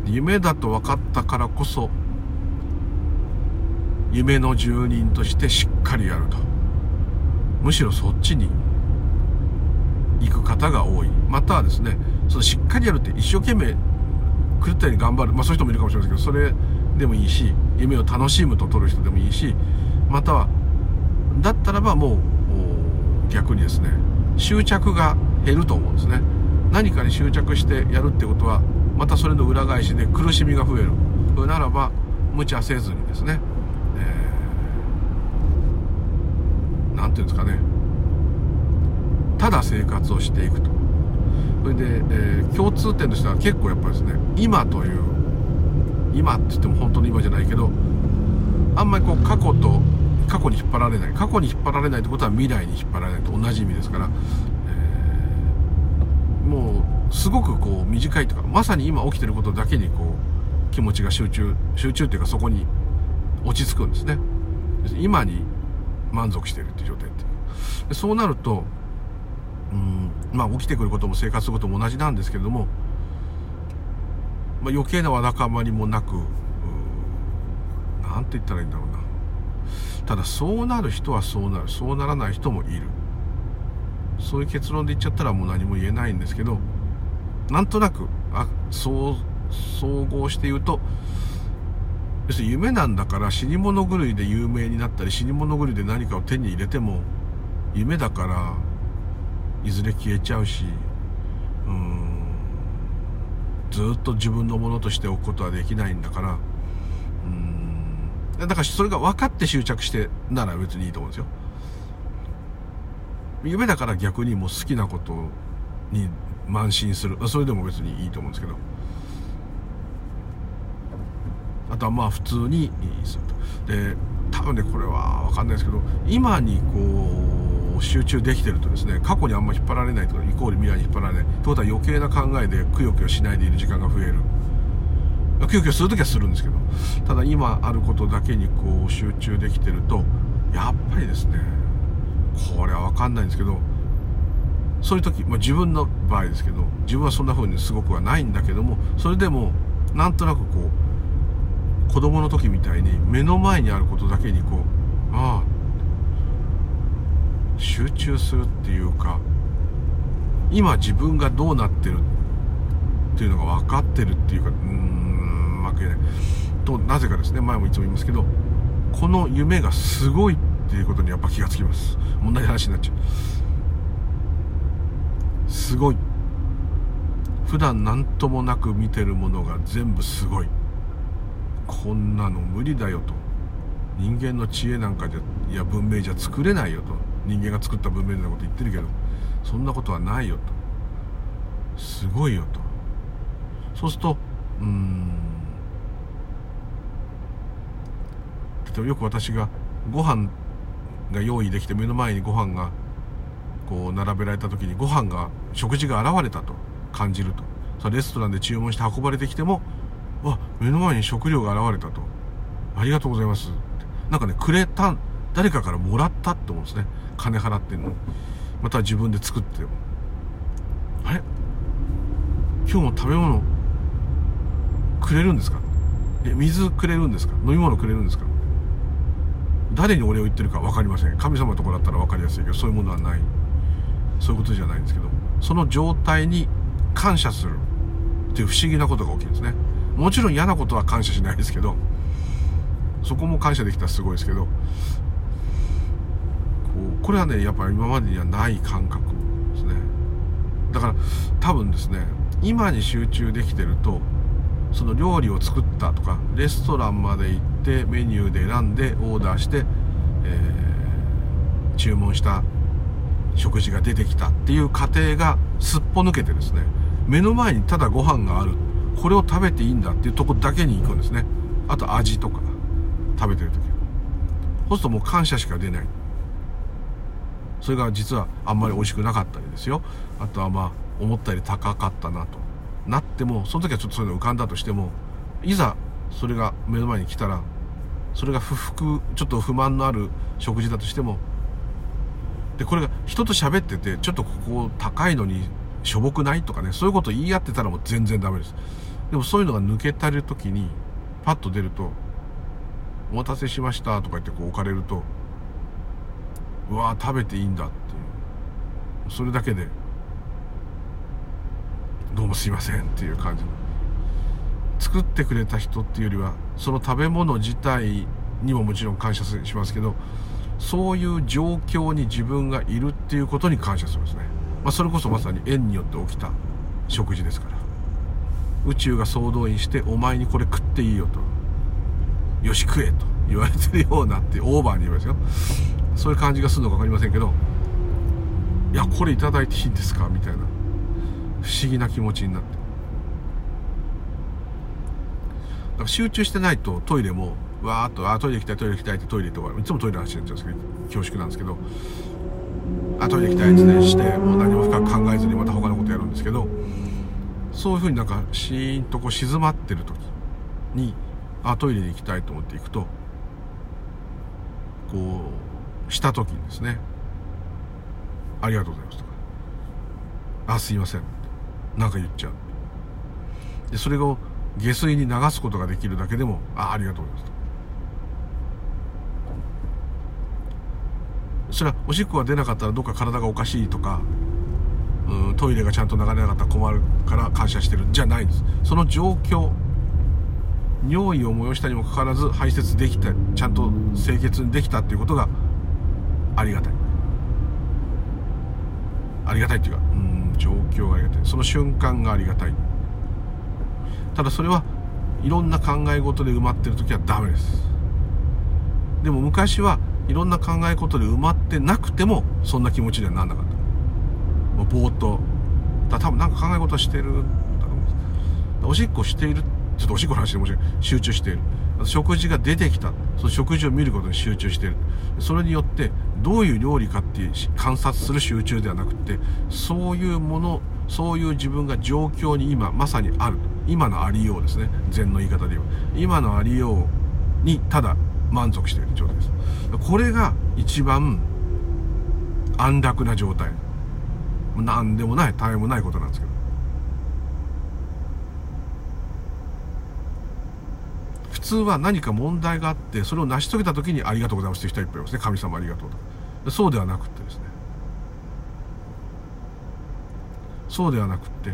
夢だと分かったからこそ夢の住人としてしっかりやると。むしろそっちに行く方が多い。またはですねそのしっかりやるって一生懸命狂ったように頑張る、まあ、そういう人もいるかもしれませんけどそれでもいいし夢を楽しむと取る人でもいいしまたはだったらばもう逆にですね執着が減ると思うんですね。何かに執着してやるってことはまたそれの裏返しで苦しみが増える。ならば無茶せずにですね何、て言うんですかね。ただ生活をしていくと。それで、えー、共通点としては結構やっぱりですね今という今って言っても本当に今じゃないけどあんまりこう過去と過去に引っ張られない過去に引っ張られないってことは未来に引っ張られないと同じ意味ですから、えー、もうすごくこう短いとかまさに今起きてることだけにこう気持ちが集中集中っていうかそこに落ち着くんですね。今に満足してるっていう状態っていう。でそうなるとうんまあ起きてくることも生活することも同じなんですけれども、まあ、余計なわだかまりもなく何て言ったらいいんだろうな。ただそうなる人はそうなる。そうならない人もいる。そういう結論で言っちゃったらもう何も言えないんですけどなんとなくあそう総合して言うと要するに夢なんだから死に物狂いで有名になったり死に物狂いで何かを手に入れても夢だからいずれ消えちゃうしうんずっと自分のものとしておくことはできないんだからうんだからそれが分かって執着してなら別にいいと思うんですよ。夢だから逆にもう好きなことに慢心する。それでも別にいいと思うんですけど。あとはまあ普通にすると。で多分ねこれは分かんないですけど今にこう集中できてるとですね過去にあんま引っ張られないとかイコール未来に引っ張られないってことは余計な考えでくよくよしないでいる時間が増える。急遽する時はするんですけどただ今あることだけにこう集中できてるとやっぱりですねこれは分かんないんですけどそういう時、まあ、自分の場合ですけど自分はそんな風にすごくはないんだけどもそれでもなんとなくこう子供の時みたいに目の前にあることだけにこうああ集中するっていうか今自分がどうなってるっていうのが分かってるっていうかうんわけとなぜかですね前もいつも言いますけどこの夢がすごいっていうことにやっぱ気がつきます。問題話になっちゃう。すごい。普段何ともなく見てるものが全部すごい。こんなの無理だよと。人間の知恵なんかじゃいや文明じゃ作れないよと。人間が作った文明のこと言ってるけどそんなことはないよと。すごいよと。そうするとうん。とよく私がご飯が用意できて目の前にご飯がこう並べられた時にご飯が食事が現れたと感じると。さレストランで注文して運ばれてきてもわ目の前に食料が現れたと。ありがとうございます。ってなんかねくれた誰かからもらったって思うんですね。金払ってんの。また自分で作ってもあれ？今日も食べ物くれるんですか？え水くれるんですか？飲み物くれるんですか？誰にお礼を言ってるか分かりません。神様のとこだったら分かりやすいけどそういうものはない。そういうことじゃないんですけどその状態に感謝するっていう不思議なことが起きるんですね。もちろん嫌なことは感謝しないですけどそこも感謝できたらすごいですけどこうこれはねやっぱり今までにはない感覚ですね。だから多分ですね今に集中できてるとその料理を作ったとかレストランまで行ってメニューで選んでオーダーして、えー、注文した食事が出てきたっていう過程がすっぽ抜けてですね目の前にただご飯がある。これを食べていいんだっていうとこだけに行くんですね。あと味とか食べてる時。そうするともう感謝しか出ない。それが実はあんまり美味しくなかったりですよ。あとはまあ思ったより高かったなと。なってもその時はちょっとそういうの浮かんだとしてもいざそれが目の前に来たらそれが不服ちょっと不満のある食事だとしてもでこれが人と喋っててちょっとここ高いのにしょぼくない？とかねそういうこと言い合ってたらもう全然ダメです。でもそういうのが抜けたる時にパッと出ると「お待たせしました」とか言ってこう置かれるとうわー食べていいんだっていう。それだけでどうもすいませんっていう感じの。作ってくれた人っていうよりはその食べ物自体にももちろん感謝しますけどそういう状況に自分がいるっていうことに感謝するんですね、まあ、それこそまさに縁によって起きた食事ですから。宇宙が総動員してお前にこれ食っていいよと。よし食えと。言われてるようなってオーバーに言いますよ。そういう感じがするのか分かりませんけど。いやこれ頂いていいんですか？みたいな。不思議な気持ちになって。だから集中してないとトイレもわーっとあトイレ行きたいトイレ行きたいってトイレ行って終わるいつもトイレの話になっちゃうんですけど恐縮なんですけど。あトイレ行きたいってしてもう何も深く考えずにまた他のことやるんですけどそういうふうになんかシーンとこう静まってる時にあトイレに行きたいと思って行くとこうした時にですねありがとうございますとかあすいませんなんか言っちゃう。でそれを下水に流すことができるだけでもあありがとうございますそれはおしっこが出なかったらどっか体がおかしいとかうんトイレがちゃんと流れなかったら困るから感謝してる。じゃないんです。その状況尿意を催したにもかかわらず排泄できたちゃんと清潔にできたっていうことがありがたい。ありがたいっていうかうん状況がありがたい。その瞬間がありがたい。ただそれはいろんな考え事で埋まってる時はダメです。でも昔はいろんな考え事で埋まってなくてもそんな気持ちにはなんなかった。もうぼーっとだ多分なんか考え事してるんだと思うんですおしっこしているちょっとおしっこの話でもし訳ない。集中している食事が出てきたその食事を見ることに集中している。それによってどういう料理かっていう観察する集中ではなくてそういうものそういう自分が状況に今まさにある。今のありようですね。禅の言い方で言えば。今のありようにただ満足している状態です。これが一番安楽な状態。何でもない大変もないことなんですけど。普通は何か問題があってそれを成し遂げた時にありがとうございますという人はいっぱいいますね。神様ありがとうとそうではなくてですね。そうではなくって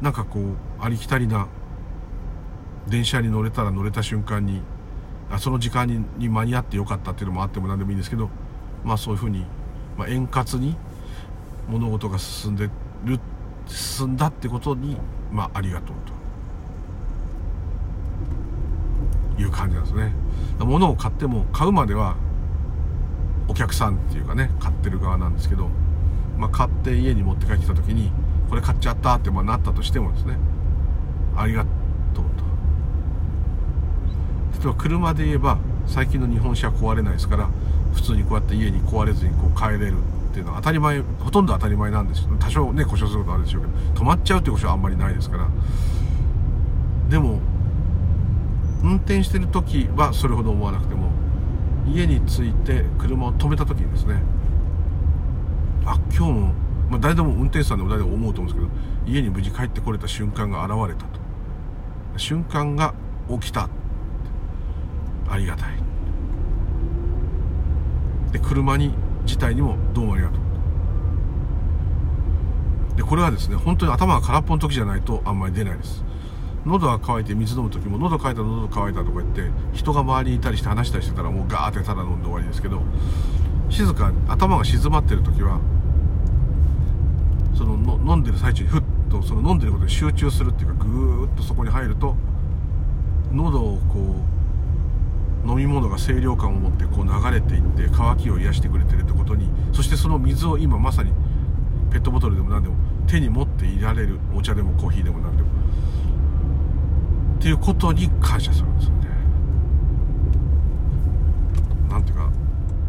なんかこうありきたりな電車に乗れたら乗れた瞬間にあその時間にに間に合ってよかったっていうのもあっても何でもいいんですけどまあそういうふうに、まあ、円滑に物事が進んでる進んだってことに、まあ、ありがとうと。いう感じなんですね。物を買っても買うまではお客さんっていうかね買ってる側なんですけど、まあ、買って家に持って帰ってきた時にこれ買っちゃったってまあなったとしてもですねありがとう例えば車で言えば最近の日本車は壊れないですから普通にこうやって家に壊れずにこう帰れるっていうのは当たり前ほとんど当たり前なんです多少ね故障することあるでしょうけど止まっちゃうっていうことはあんまりないですから。でも運転してる時はそれほど思わなくても家に着いて車を止めた時にですねあ今日も、まあ、誰でも運転手さんでも誰でも思うと思うんですけど家に無事帰ってこれた瞬間が現れたと。瞬間が起きたありがたい。で車に自体にもどうもありがとう。でこれはですね本当に頭が空っぽの時じゃないとあんまり出ないです。喉が渇いて水飲む時も喉渇いた喉渇いたとか言って人が周りにいたりして話したりしてたらもうガーってただ飲んで終わりですけど静かに頭が静まってる時はそのの飲んでる最中にふっとその飲んでることに集中するっていうかぐーっとそこに入ると喉をこう飲み物が清涼感を持ってこう流れていって渇きを癒してくれてるってことにそしてその水を今まさにペットボトルでも何でも手に持っていられるお茶でもコーヒーでも何でもっていうことに感謝するんですよね。なんていうか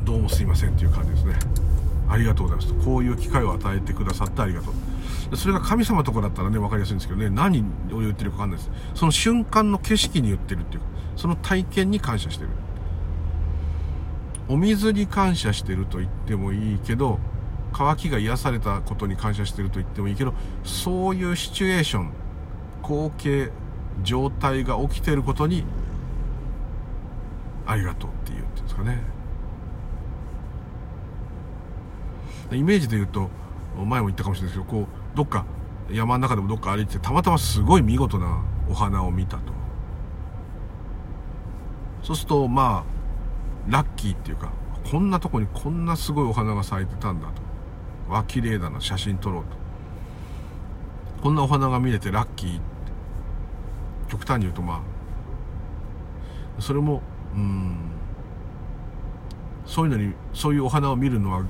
どうもすいませんっていう感じですね。ありがとうございますと。こういう機会を与えてくださってありがとう。それが神様とかだったらね分かりやすいんですけどね何を言ってるか分かんないです。その瞬間の景色に言ってるっていうかその体験に感謝してる。お水に感謝してると言ってもいいけど乾きが癒されたことに感謝してると言ってもいいけどそういうシチュエーション光景状態が起きてることにありがとうっていうっていうんですかね。イメージで言うと前も言ったかもしれないですけどこうどっか山の中でもどっか歩いてたまたますごい見事なお花を見たと。そうするとまあラッキーっていうかこんなとこにこんなすごいお花が咲いてたんだと。わ綺麗だな写真撮ろうと。こんなお花が見れてラッキー極端に言うとまあそれもうんそういうのにそういうお花を見るのは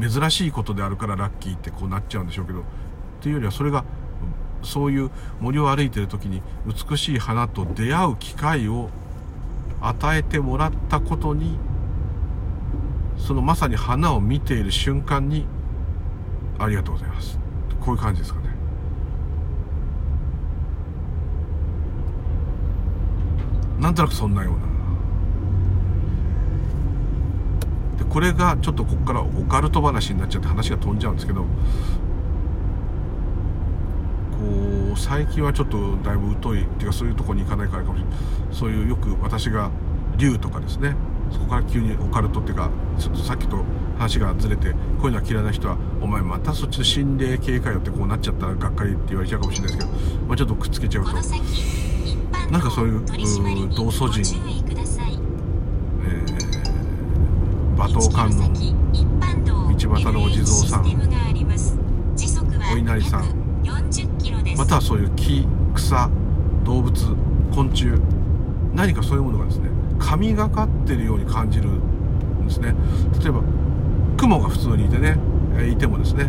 珍しいことであるからラッキーってこうなっちゃうんでしょうけどっていうよりはそれがそういう森を歩いてる時に美しい花と出会う機会を与えてもらったことにそのまさに花を見ている瞬間にありがとうございます。こういう感じですかね。なんとなくそんなような。でこれがちょっとここからオカルト話になっちゃって話が飛んじゃうんですけど最近はちょっとだいぶ疎いっていうかそういうとこに行かないからかもしれないそういうよく私が竜とかですね。そこから急にオカルトっていうかちょっとさっきと話がずれてこういうのは嫌いな人は「お前またそっちの心霊系かよ」ってこうなっちゃったらがっかりって言われちゃうかもしれないですけど、まあ、ちょっとくっつけちゃうと。なんかそういう同祖人、えー、馬頭観音道端のお地蔵さんお稲荷さんまたはそういう木草動物昆虫何かそういうものがですね神がかってるように感じるんですね。例えば雲が普通にいてねいてもですね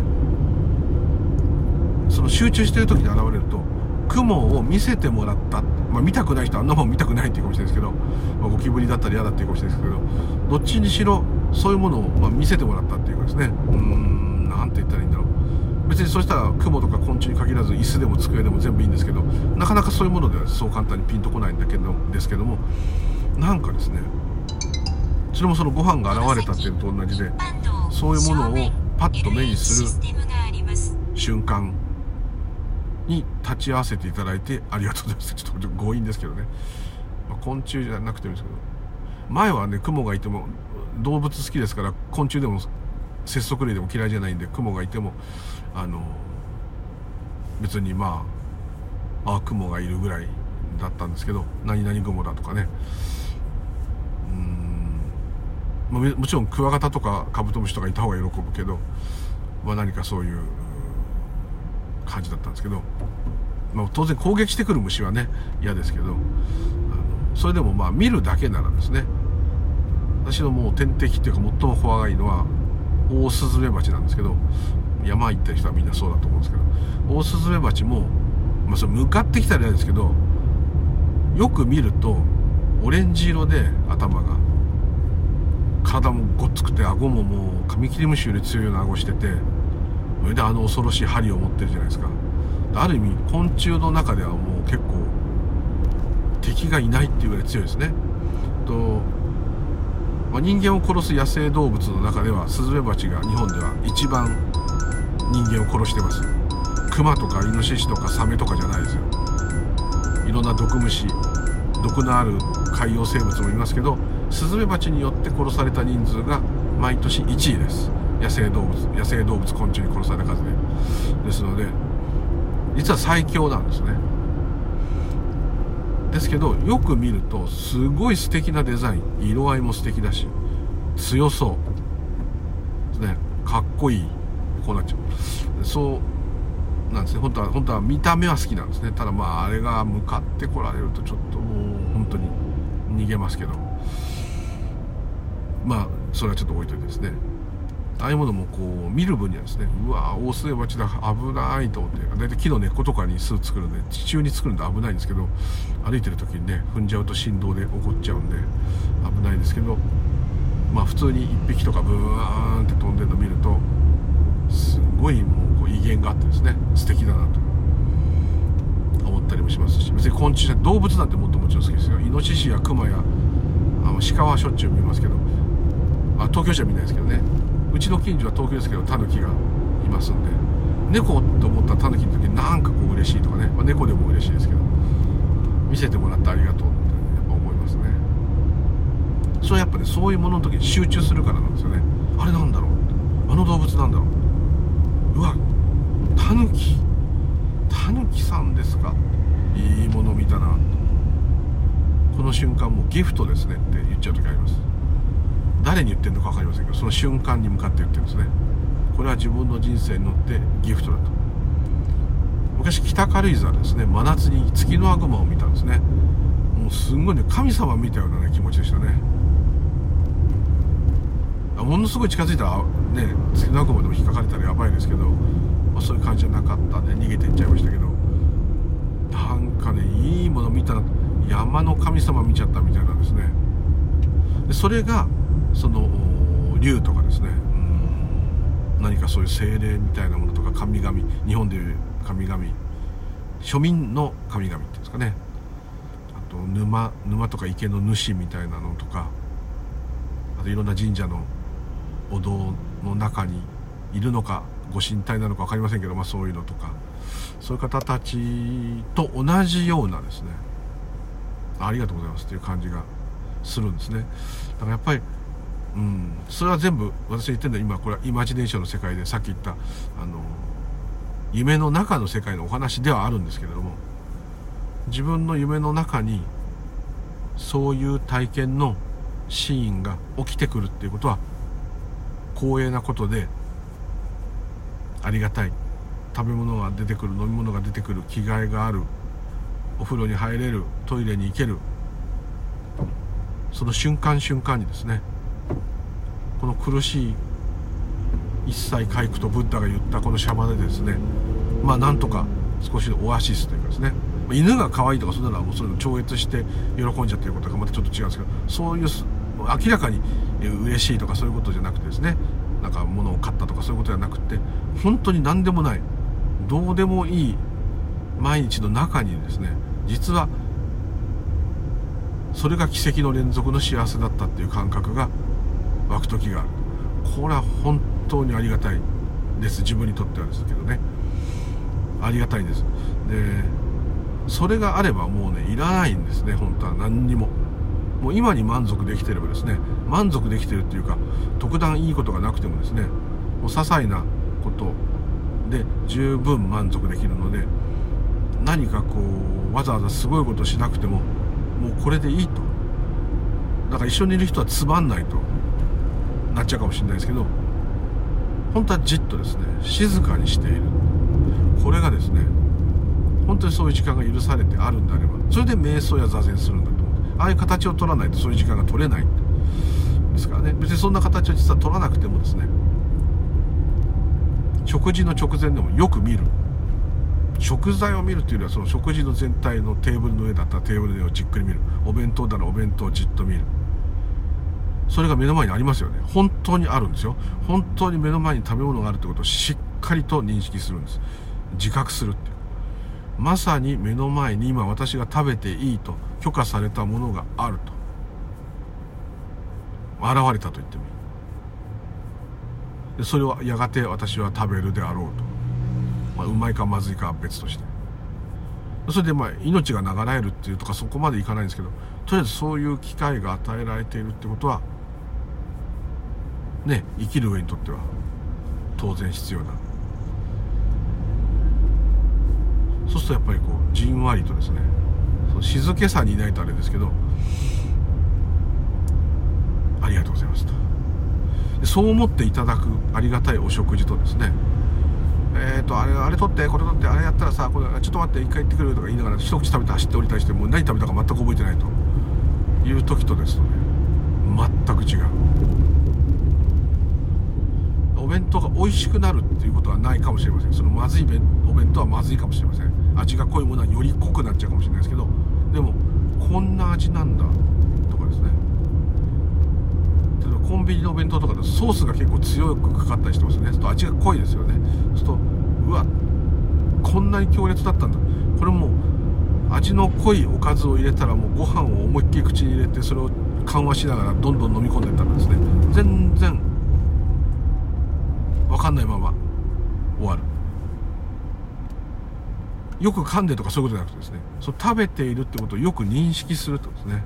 その集中してる時に現れると雲を見せてもらった、まあ、見たくない人あんなもん見たくないっていうかもしれないですけど、まあ、ゴキブリだったら嫌だっていうかもしれないですけどどっちにしろそういうものを、ま見せてもらったっていうかですね。うんなんて言ったらいいんだろう別にそうしたら雲とか昆虫に限らず椅子でも机でも全部いいんですけどなかなかそういうものではそう簡単にピンとこないんだけどですけどもなんかですねそれもそのご飯が現れたっていうのと同じでそういうものをパッと目にする瞬間に立ち会わせていただいてありがとうございます。ちょっと強引ですけどね、まあ、昆虫じゃなくてもいいですけど。前はね雲がいても動物好きですから昆虫でも節足類でも嫌いじゃないんで雲がいてもあの別にまああ雲がいるぐらいだったんですけど何々雲だとかね。うん。もちろんクワガタとかカブトムシとかいた方が喜ぶけど、まあ、何かそういう感じだったんですけど、まあ、当然攻撃してくる虫はね嫌ですけどあのそれでもまあ見るだけならですね私のもう天敵っていうか最も怖がいのはオオスズメバチなんですけど山行った人はみんなそうだと思うんですけどオオスズメバチも、まあ、それ向かってきたら嫌ですけどよく見るとオレンジ色で頭が体もごっつくて顎ももうカミキリムシより強いような顎しててそれであの恐ろしい針を持ってるじゃないですか。ある意味昆虫の中ではもう結構敵がいないっていうぐらい強いですね。と、まあ、人間を殺す野生動物の中ではスズメバチが日本では一番人間を殺してます。クマとかイノシシとかサメとかじゃないですよ。いろんな毒虫毒のある海洋生物もいますけどスズメバチによって殺された人数が毎年1位です。野生動物野生動物昆虫に殺された数で。ですので実は最強なんですね。ですけどよく見るとすごい素敵なデザイン。色合いも素敵だし強そう。ですねかっこいい。こうなっちゃう。そうなんですね。本当は本当は見た目は好きなんですね。ただまああれが向かってこられるとちょっともう本当に逃げますけど。まあそれはちょっと置いといてですね。ああいうものもこう見る分にはですねうわオオスズメバチだ危ないと思って。大体木の根っことかに巣作るんで地中に作るんで危ないんですけど歩いてる時にね踏んじゃうと振動で起こっちゃうんで危ないですけどまあ普通に1匹とかブーンって飛んでるの見るとごいもうこう威厳があってですね素敵だなと思ったりもしますし別に昆虫動物なんてもっともちろん好きですよ。イノシシやクマやあの鹿はしょっちゅう見ますけどあ東京市は見ないですけどね。うちの近所は東京ですけどタヌキがいますんで猫と思ったタヌキの時なんかこう嬉しいとかね、まあ、猫でも嬉しいですけど見せてもらってありがとうってやっぱ思いますね。それはやっぱねそういうものの時に集中するからなんですよね。あれなんだろうあの動物なんだろう。うわタヌキ。タヌキさんですか。いいもの見たなこの瞬間もうギフトですねって言っちゃう時あります。誰に言ってるのか分かりませんけどその瞬間に向かって言ってるんですね。これは自分の人生に乗ってギフトだと。昔北軽井沢ですね。真夏に月の悪魔を見たんですね。もうすんごいね神様見たような、ね、気持ちでしたね。ものすごい近づいたらね月の悪魔でも引っかかれたらやばいですけど、まあ、そういう感じじゃなかったんで逃げていっちゃいましたけどなんかねいいもの見たら山の神様見ちゃったみたいなんですね。でそれがその竜とかですね。何かそういう精霊みたいなものとか神々日本でいう神々庶民の神々っていうんですかね。あと沼沼とか池の主みたいなのとかあといろんな神社のお堂の中にいるのかご神体なのか分かりませんけど、まあ、そういうのとかそういう方たちと同じようなですねありがとうございますっていう感じがするんですね。だからやっぱりうんそれは全部私言ってるのは今これはイマジネーションの世界でさっき言ったあの夢の中の世界のお話ではあるんですけれども自分の夢の中にそういう体験のシーンが起きてくるっていうことは光栄なことでありがたい。食べ物が出てくる飲み物が出てくる着替えがある。お風呂に入れるトイレに行ける。その瞬間瞬間にですね。この苦しい一切回復とブッダが言ったこのシャバでですね。まあなんとか少しのオアシスというかですね。犬が可愛いとかそんなのはもうそういうの超越して喜んじゃってることがまたちょっと違うんですけどそういう明らかに嬉しいとかそういうことじゃなくてですね。なんか物を買ったとかそういうことじゃなくて本当に何でもないどうでもいい毎日の中にですね実はそれが奇跡の連続の幸せだったっていう感覚が湧く時がある。これは本当にありがたいです。自分にとってはですけどね。ありがたいです。でそれがあればもうねいらないんですね本当は何にも。もう今に満足できてればですね満足できてるっていうか特段いいことがなくてもですねもう些細なことで十分満足できるので何かこうわざわざすごいことしなくてももうこれでいいと。だから一緒にいる人はつまんないとなっちゃうかもしれないですけど本当はじっとですね静かにしている。これがですね本当にそういう時間が許されてあるんであればそれで瞑想や座禅するんだと。ああいう形を取らないとそういう時間が取れない。ですからね。別にそんな形を実は取らなくてもですね。食事の直前でもよく見る。食材を見るというよりはその食事の全体のテーブルの上だったらテーブルの上をじっくり見る。お弁当ならお弁当をじっと見る。それが目の前にありますよね。本当にあるんですよ。本当に目の前に食べ物があるってことをしっかりと認識するんです。自覚するっていう。まさに目の前に今私が食べていいと許可されたものがあると。現れたと言ってもいい。でそれをやがて私は食べるであろうと、まあ、うまいかまずいかは別として。それでまあ命が流れるっていうとかそこまでいかないんですけどとりあえずそういう機会が与えられているってことはね生きる上にとっては当然必要なそうするとやっぱりこうじんわりとですねその静けさにいないとあれですけどありがとうございますと。そう思っていただくありがたいお食事とですねえっ、ー、とあれあれ取ってこれ取ってあれやったらさこれちょっと待って一回行ってくるとか言いながら一口食べて走って降りたりしてもう何食べたか全く覚えてないと。いう時とですね全く違う。お弁当が美味しくなるっていうことはないかもしれません。そのまずいお弁当はまずいかもしれません。味が濃いものはより濃くなっちゃうかもしれないですけどでもこんな味なんだとかですね。例えばコンビニのお弁当とかでソースが結構強くかかったりしてますね。すと味が濃いですよね。そうするとうわこんなに強烈だったんだ。これも味の濃いおかずを入れたらもうご飯を思いっきり口に入れてそれを緩和しながらどんどん飲み込んでいったらですね全然分かんないまま終わる。よく噛んでとかそういうことじゃなくてですねそう食べているってことをよく認識するってことですね。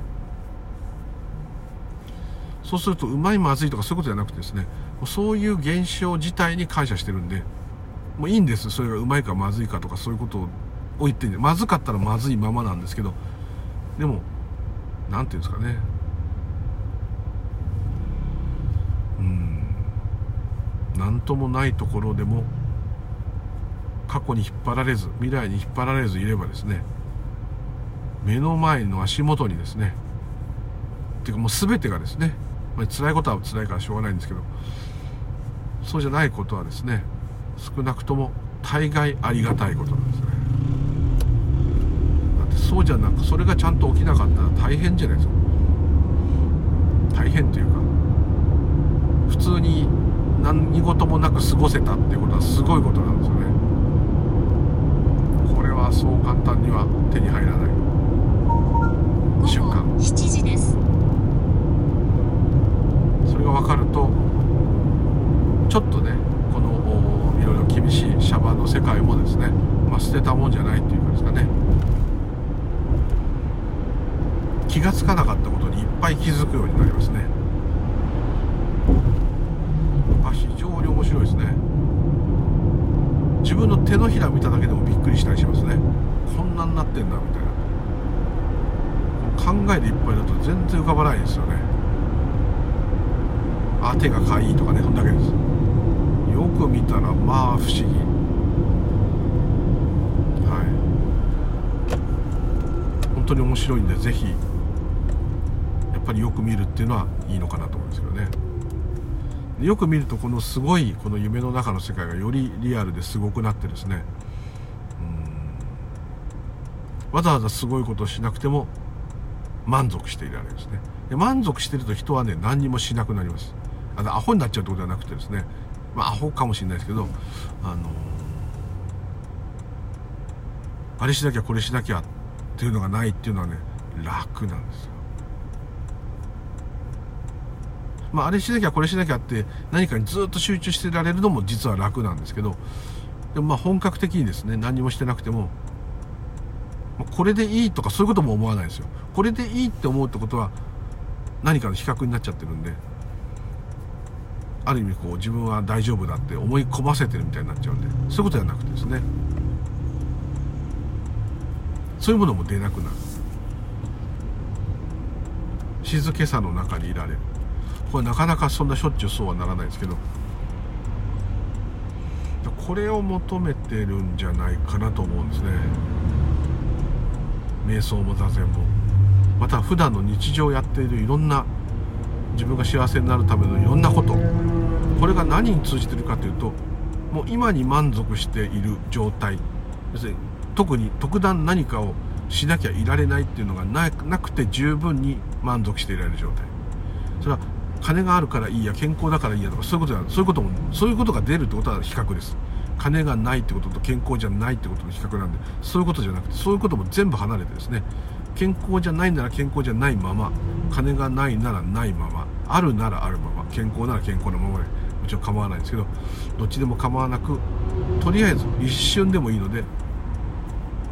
そうするとうまいまずいとかそういうことじゃなくてですねそういう現象自体に感謝してるんでもういいんです。それがうまいかまずいかとかそういうことを置いてんでまずかったらまずいままなんですけどでも何て言うんですかね。うん。何ともないところでも過去に引っ張られず未来に引っ張られずいればですね目の前の足元にですねっていうかもう全てがですね、まあ、辛いことは辛いからしょうがないんですけどそうじゃないことはですね少なくとも大概ありがたいことなんですね。だってそうじゃなくそれがちゃんと起きなかったら大変じゃないですか。大変というか普通に何事もなく過ごせたっていうことはすごいことなんですよ。はそう簡単には手に入らない。瞬間。7時です。それが分かるとちょっとねこのいろいろ厳しいシャバの世界もですね、まあ、捨てたもんじゃないっていうかですかね。気が付かなかったことにいっぱい気づくようになりますね。あ非常に面白いですね自分の手のひら見ただけでもびっくりしたりしますね。こんなになってんだみたいな。考えでいっぱいだと全然浮かばないですよね。あ手がかいいとかねそんだけです。よく見たらまあ不思議。はい。本当に面白いんでぜひやっぱりよく見るっていうのはいいのかなと思うんですけどね。よく見るとこのすごいこの夢の中の世界がよりリアルですごくなってですね。わざわざすごいことをしなくても満足していられるですね。で満足してると人はね何にもしなくなります。あのアホになっちゃうってことではなくてですね。まあアホかもしれないですけどあのあれしなきゃこれしなきゃっていうのがないっていうのはね楽なんですよ。まあ、あれしなきゃこれしなきゃって何かにずっと集中してられるのも実は楽なんですけどでもまあ本格的にですね何もしてなくてもこれでいいとかそういうことも思わないですよ。これでいいって思うってことは何かの比較になっちゃってるんである意味こう自分は大丈夫だって思い込ませてるみたいになっちゃうんでそういうことじゃなくてですねそういうものも出なくなる。静けさの中にいられる。これなかなかそんなしょっちゅうそうはならないですけど。これを求めてるんじゃないかなと思うんですね。瞑想も座禅も。また普段の日常やっているいろんな自分が幸せになるためのいろんなこと。これが何に通じてるかというともう今に満足している状態。要するに特に特段何かをしなきゃいられないっていうのがなくて十分に満足していられる状態。それは金があるからいいや健康だからいいやとかそういうことじゃそういうこともそういうことが出るってことは比較です。金がないってことと健康じゃないってことの比較なんでそういうことじゃなくてそういうことも全部離れてですね。健康じゃないなら健康じゃないまま金がないならないままあるならあるまま健康なら健康のままでもちろん構わないんですけどどっちでも構わなくとりあえず一瞬でもいいので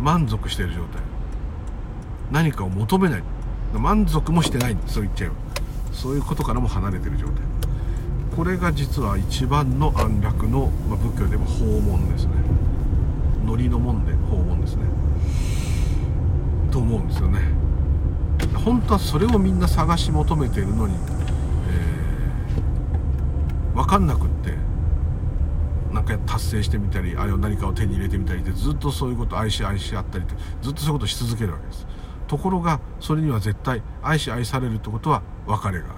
満足している状態。何かを求めない。満足もしてないそう言っちゃえば。そういうことからも離れてる状態。これが実は一番の安楽の、まあ、仏教でも訪問ですね。ノリのもんで訪問ですね。と思うんですよね。本当はそれをみんな探し求めているのに、えー、分かんなくってなんか達成してみたりあれを何かを手に入れてみたりでずっとそういうこと愛し愛し合ったりってずっとそういうことし続けるわけです。ところがそれには絶対愛し愛されるってことは別れがある。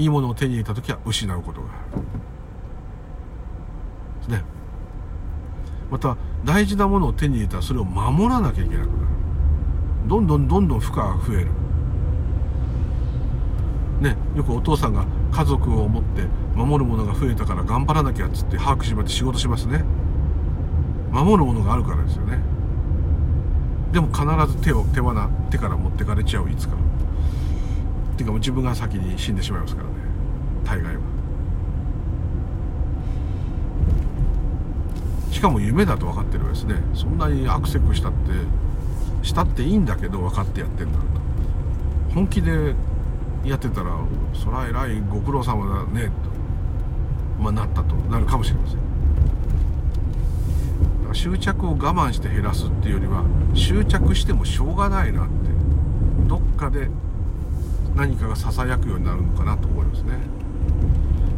いいものを手に入れた時は失うことがある。ね。また大事なものを手に入れたらそれを守らなきゃいけなくなる。どんどんどんどん負荷が増える。ね。よくお父さんが家族を思って守るものが増えたから頑張らなきゃっつって把握しまって仕事しますね。守るものがあるからですよね。でも必ず手を手放手から持ってかれちゃういつか。っていうかもう自分が先に死んでしまいますからね。大概は。しかも夢だと分かってるわけですね。そんなにアクセクしたってしたっていいんだけど分かってやってんだと。本気でやってたらそら偉いご苦労様だねと、まあ、なったとなるかもしれません。執着を我慢して減らすっていうよりは執着してもしょうがないなってどっかで何かがささやくようになるのかなと思いますね。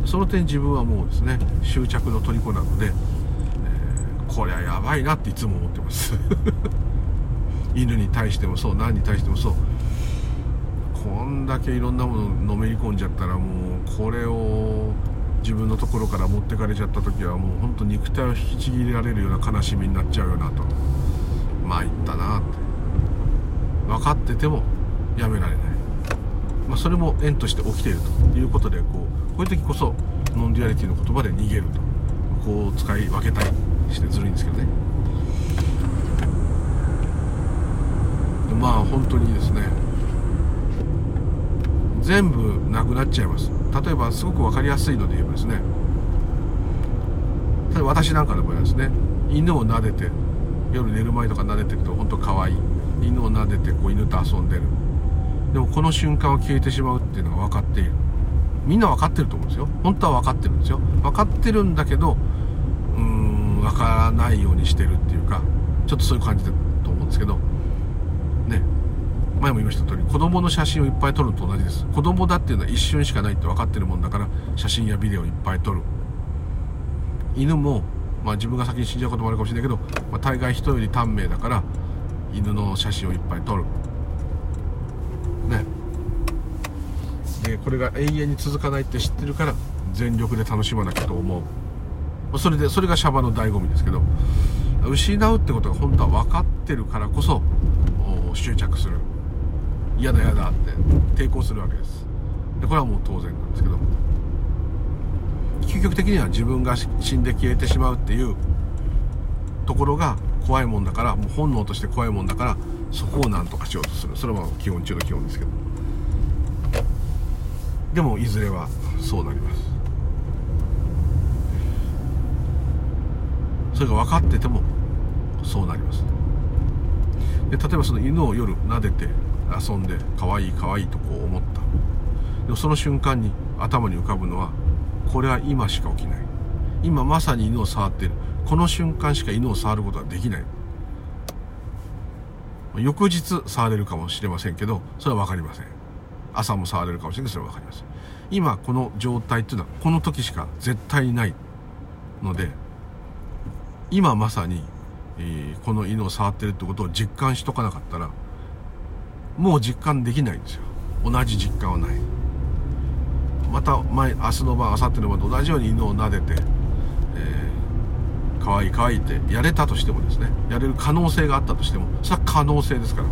その点自分はもうですね執着の虜なので、えー、こりゃやばいなっていつも思ってます。犬に対してもそう何に対してもそう。こんだけいろんなもののめり込んじゃったらもうこれを自分のところから持ってかれちゃった時はもうほんと肉体を引きちぎられるような悲しみになっちゃうよなと。まあ言ったなって。分かっててもやめられない、まあ、それも縁として起きているということでこうこういう時こそ non-duality の言葉で逃げると。こう使い分けたりしてずるいんですけどね。まあ本当にですね全部なくなっちゃいます。例えばすごく分かりやすいので言えばですね。例えば私なんかの場合はですね犬を撫でて夜寝る前とか撫でてると本当可愛い。犬を撫でてこう犬と遊んでる。でもこの瞬間は消えてしまうっていうのが分かっている。みんな分かってると思うんですよ。本当は分かってるんですよ。分かってるんだけどうーん分からないようにしてるっていうかちょっとそういう感じだと思うんですけど。前も言いました通り子供の写真をいっぱい撮るのと同じです。子供だっていうのは一瞬しかないって分かってるもんだから写真やビデオをいっぱい撮る。犬もまあ自分が先に死んじゃうこともあるかもしれないけど、まあ、大概人より短命だから犬の写真をいっぱい撮る。ね。でこれが永遠に続かないって知ってるから全力で楽しまなきゃと思う。それでそれがシャバの醍醐味ですけど失うってことが本当は分かってるからこそ執着する。嫌だ嫌だって抵抗するわけです。でこれはもう当然なんですけど。究極的には自分が死んで消えてしまうっていうところが怖いもんだからもう本能として怖いもんだからそこを何とかしようとする。それは基本中の基本ですけど。でもいずれはそうなります。それが分かっててもそうなります。で例えばその犬を夜撫でて遊んで可愛い可愛いとこう思った。でその瞬間に頭に浮かぶのはこれは今しか起きない。今まさに犬を触っている。この瞬間しか犬を触ることはできない。翌日触れるかもしれませんけどそれは分かりません。朝も触れるかもしれないそれは分かりません。今この状態っていうのはこの時しか絶対にないので今まさに、この犬を触ってるってことを実感しとかなかったらもう実感できないんですよ。同じ実感はない。また前明日の晩明後日の晩と同じように犬を撫でて、えー、かわいいかわいいってやれたとしてもですねやれる可能性があったとしてもそれは可能性ですから。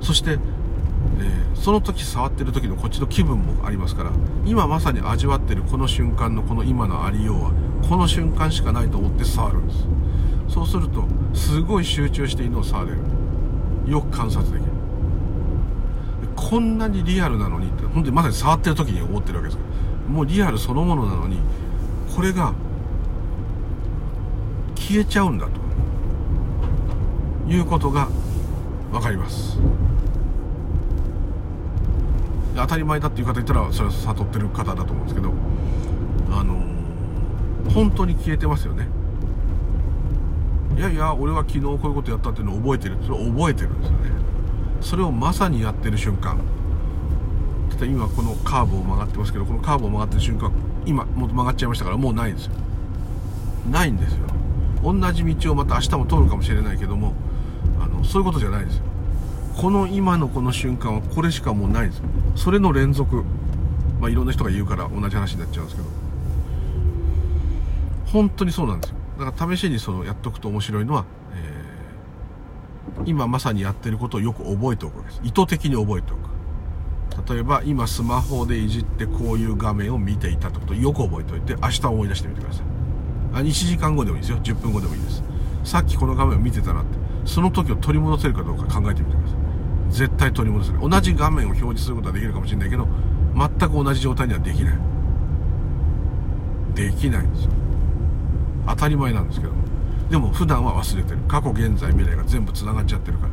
そして、えー、その時触ってる時のこっちの気分もありますから今まさに味わってるこの瞬間のこの今のありようはこの瞬間しかないと思って触るんです。そうするとすごい集中して犬を触れる。よく観察できる。こんなにリアルなのにって本当にまさに触ってる時に思ってるわけですもうリアルそのものなのにこれが消えちゃうんだと。いうことが分かります。当たり前だっていう方言ったらそれは悟ってる方だと思うんですけどあの本当に消えてますよね。いやいや俺は昨日こういうことやったっていうのを覚えてる。それを覚えてるんですよね。それをまさにやってる瞬間。例えば今このカーブを曲がってますけどこのカーブを曲がってる瞬間今もう曲がっちゃいましたからもうないですよ。ないんですよ。同じ道をまた明日も通るかもしれないけどもあのそういうことじゃないですよ。この今のこの瞬間はこれしかもうないですそれの連続。まあいろんな人が言うから同じ話になっちゃうんですけど。本当にそうなんですよ。だから試しにそのやっとくと面白いのは、今まさにやってることをよく覚えておくわけです。意図的に覚えておく。例えば今スマホでいじってこういう画面を見ていたってことをよく覚えておいて明日思い出してみてください。あ1時間後でもいいですよ。10分後でもいいです。さっきこの画面を見てたなって。その時を取り戻せるかどうか考えてみてください。絶対取り戻せる同じ画面を表示することはできるかもしれないけど全く同じ状態にはできない。できないんですよ。当たり前なんですけども。でも普段は忘れてる。過去現在未来が全部つながっちゃってるから。っ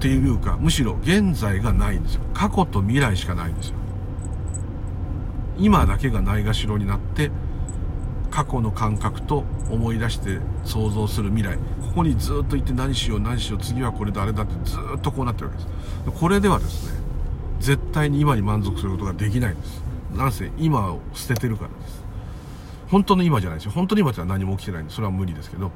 ていうかむしろ現在がないんですよ。過去と未来しかないんですよ。今だけがないがしろになって過去の感覚と思い出して想像する未来。ここにずっといて何しよう何しよう次はこれだあれだってずっとこうなってるわけです。これではですね絶対に今に満足することができないんです。なんせ今を捨ててるからです。本当の今じゃないですよ。本当の今っては何も起きてないんでそれは無理ですけど。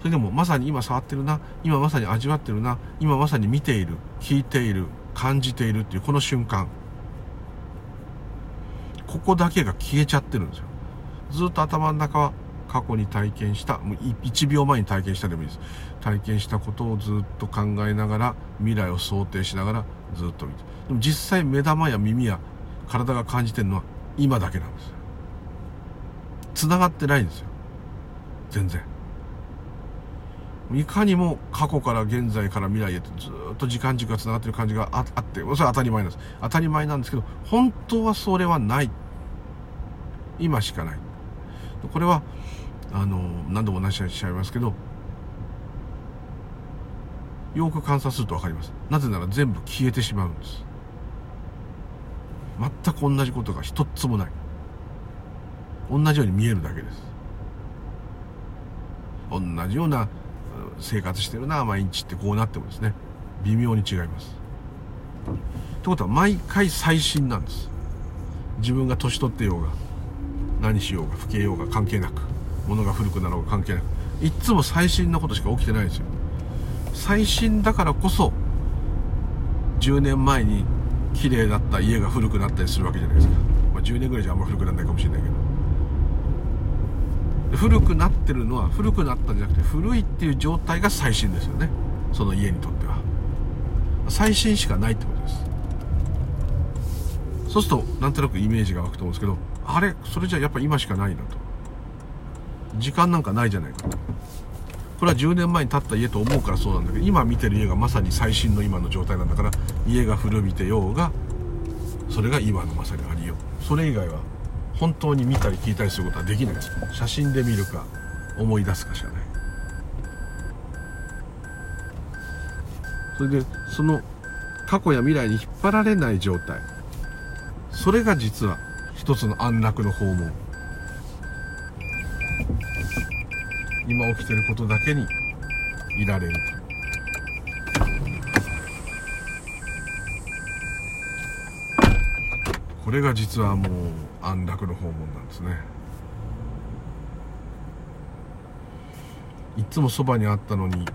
それでもまさに今触ってるな今まさに味わってるな今まさに見ている聞いている感じているっていうこの瞬間。ここだけが消えちゃってるんですよ。ずっと頭の中は過去に体験したもう1秒前に体験したでもいいです。体験したことをずっと考えながら未来を想定しながらずっと見て。でも実際目玉や耳や体が感じてるのは今だけなんですよ。繋がってないんですよ。全然。いかにも過去から現在から未来へとずっと時間軸が繋がってる感じがあってそれは当たり前なんです。当たり前なんですけど本当はそれはない。今しかない。これはあの何度も話しちゃいますけどよく観察すると分かります。なぜなら全部消えてしまうんです。全く同じことが一つもない。同じように見えるだけです。同じような生活してるな毎日ってこうなってもですね微妙に違います。ってことは毎回最新なんです。自分が年取ってようが何しようが老けようが関係なく物が古くなろうが関係なくいっつも最新のことしか起きてないんですよ。最新だからこそ10年前に綺麗だった家が古くなったりするわけじゃないですか、まあ、10年ぐらいじゃあんま古くならないかもしれないけど。古くなってるのは古くなったんじゃなくて古いっていう状態が最新ですよね。その家にとっては。最新しかないってことです。そうするとなんとなくイメージが湧くと思うんですけどあれ？それじゃやっぱ今しかないなと。時間なんかないじゃないかと。これは10年前に建った家と思うからそうなんだけど今見てる家がまさに最新の今の状態なんだから家が古びてようがそれが今のまさにありよう。それ以外は本当に見たり聞いたりすることはできないです。写真で見るか思い出すかしかない。それでその過去や未来に引っ張られない状態。それが実は一つの安楽の訪問。今起きてることだけにいられる。とこれが実はもう安楽の訪問なんですね。いつもそばにあったのに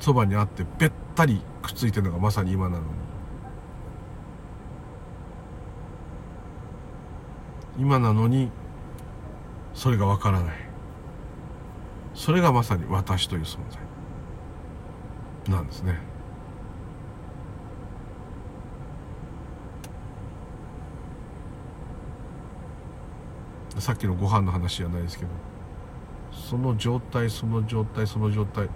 そばにあってべったりくっついてるのがまさに今なのに。今なのにそれがわからない。それがまさに私という存在なんですね。さっきのご飯の話じゃないですけど。その状態その状態その状態。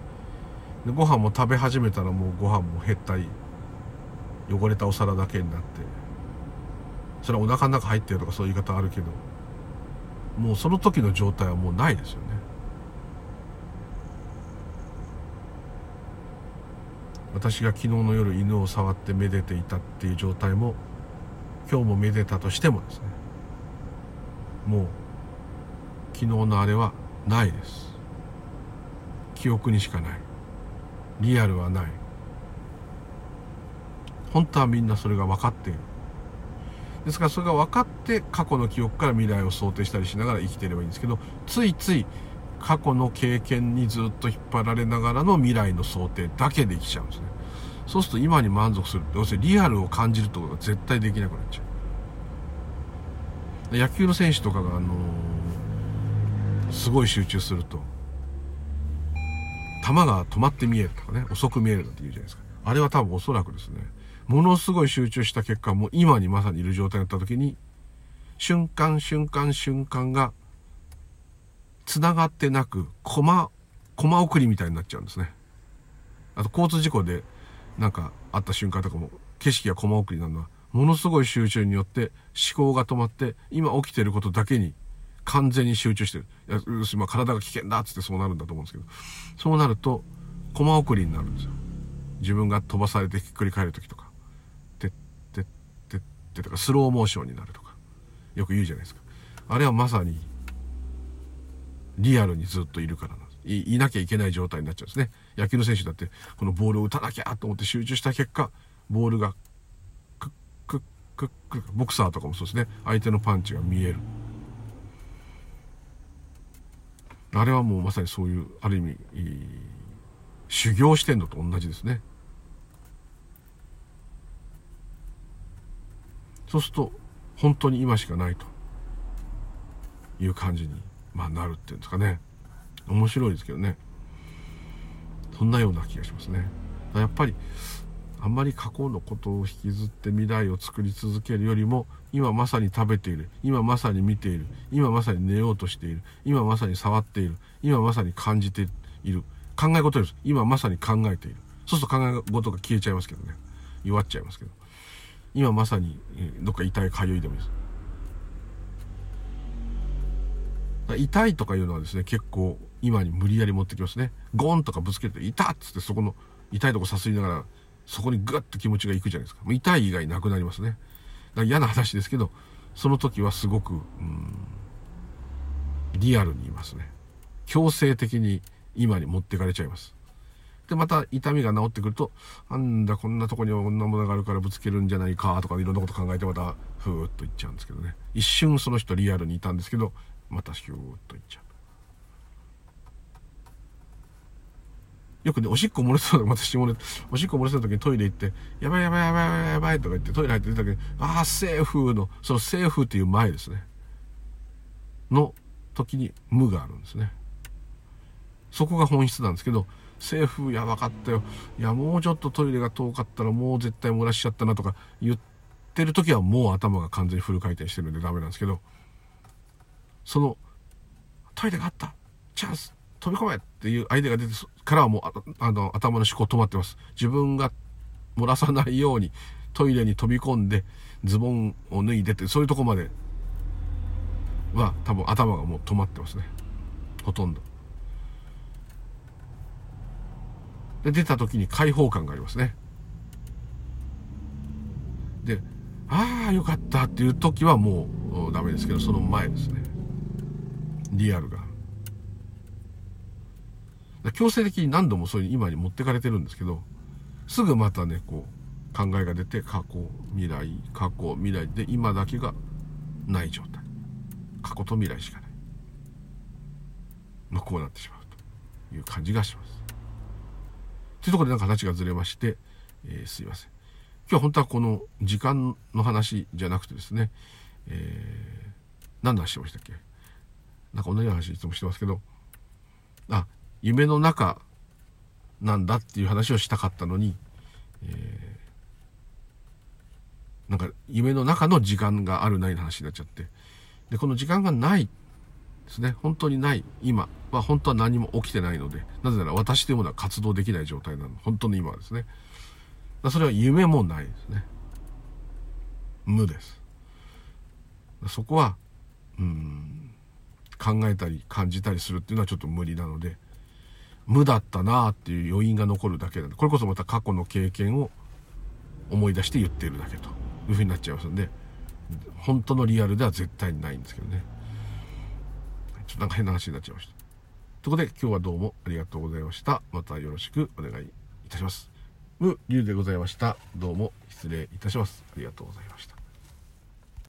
でご飯も食べ始めたらもうご飯も減ったり汚れたお皿だけになって。それはお腹の中入ってるとかそういう言い方あるけど。もうその時の状態はもうないですよね。私が昨日の夜犬を触ってめでていたっていう状態も今日もめでたとしてもですね。もう昨日のあれはないです。記憶にしかない。リアルはない。本当はみんなそれが分かって。いるですからそれが分かって過去の記憶から未来を想定したりしながら生きていればいいんですけどついつい過去の経験にずっと引っ張られながらの未来の想定だけできちゃうんですね。そうすると今に満足する。要するにリアルを感じるってことが絶対できなくなっちゃう。野球の選手とかがあのー、すごい集中すると球が止まって見えるとかね遅く見えるって言うじゃないですかあれは多分おそらくですねものすごい集中した結果もう今にまさにいる状態になった時に瞬間瞬間瞬間が繋がってなく、コマ、コマ送りみたいになっちゃうんですね。あと交通事故でなんかあった瞬間とかも景色がコマ送りなのは、ものすごい集中によって思考が止まって、今起きてることだけに完全に集中してる。いや、要するに体が危険だっつってそうなるんだと思うんですけど、そうなると、コマ送りになるんですよ。自分が飛ばされてひっくり返る時とか、てってってってとか、スローモーションになるとか、よく言うじゃないですか。あれはまさにリアルにずっといるからなんですい。いなきゃいけない状態になっちゃうんですね。野球の選手だって、このボールを打たなきゃと思って集中した結果、ボールがクックックボクサーとかもそうですね。相手のパンチが見える。あれはもうまさにそういうある意味修行してんのと同じですね。そうすると本当に今しかないという感じに、まあ、なるっていうんですかね。面白いですけどね。そんなような気がしますね。やっぱりあんまり過去のことを引きずって未来を作り続けるよりも今まさに食べている今まさに見ている今まさに寝ようとしている今まさに触っている今まさに感じている考え事です。今まさに考えている。そうすると考え事が消えちゃいますけどね。弱っちゃいますけど。今まさにどっか痛いかゆいでもいいです。痛いとかいうのはですね結構今に無理やり持ってきますね。ゴンとかぶつけて痛っつってそこの痛いとこさすりながらそこにグッと気持ちがいくじゃないですか。痛い以外なくなりますね。嫌な話ですけど、その時はすごく、うん、リアルにいますね。強制的に今に持ってかれちゃいます。で、また痛みが治ってくると、なんだ、こんなとこにこんなものがあるからぶつけるんじゃないかとかいろんなこと考えてまた、ふーっといっちゃうんですけどね。一瞬その人リアルにいたんですけど、またヒューっといっちゃう。よくね、おしっこ漏れそうな、また下ネおしっこ漏れそうな時にトイレ行って、やばいやばいやばいやばいやばいとか言ってトイレ入って出た時に、ああ、セーフの、そのセーフっていう前ですね。の時に無があるんですね。そこが本質なんですけど、セーフやばかったよ。いや、もうちょっとトイレが遠かったらもう絶対漏らしちゃったなとか言ってる時はもう頭が完全にフル回転してるんでダメなんですけど、その、トイレがあったチャンス飛び込めっていう相手が出てからはもうあの頭の思考止まってます。自分が漏らさないようにトイレに飛び込んでズボンを脱いでってそういうとこまでは多分頭がもう止まってますね。ほとんど。で出た時に開放感がありますね。でああよかったっていう時はもうダメですけどその前ですね。リアルが。強制的に何度もそういう今に持ってかれてるんですけどすぐまたねこう考えが出て過去未来過去未来で今だけがない状態。過去と未来しかない。まあこうなってしまうという感じがします。というところでなんか話がずれまして、えー、すいません。今日は本当はこの時間の話じゃなくてですね、えー、何の話してましたっけ？なんか同じ話いつもしてますけど。あ夢の中なんだっていう話をしたかったのに、えー、なんか夢の中の時間があるないの話になっちゃって。で、この時間がないですね。本当にない今は本当は何も起きてないので、なぜなら私というものは活動できない状態なの。本当の今はですね。それは夢もないですね。無です。そこは、うん、考えたり感じたりするっていうのはちょっと無理なので、無だったなっていう余韻が残るだけなんで、これこそまた過去の経験を思い出して言っているだけというふうになっちゃいますんで、本当のリアルでは絶対にないんですけどね。ちょっとなんか変な話になっちゃいました。ということで今日はどうもありがとうございました。またよろしくお願いいたします。無竜でございました。どうも失礼いたします。ありがとうございました。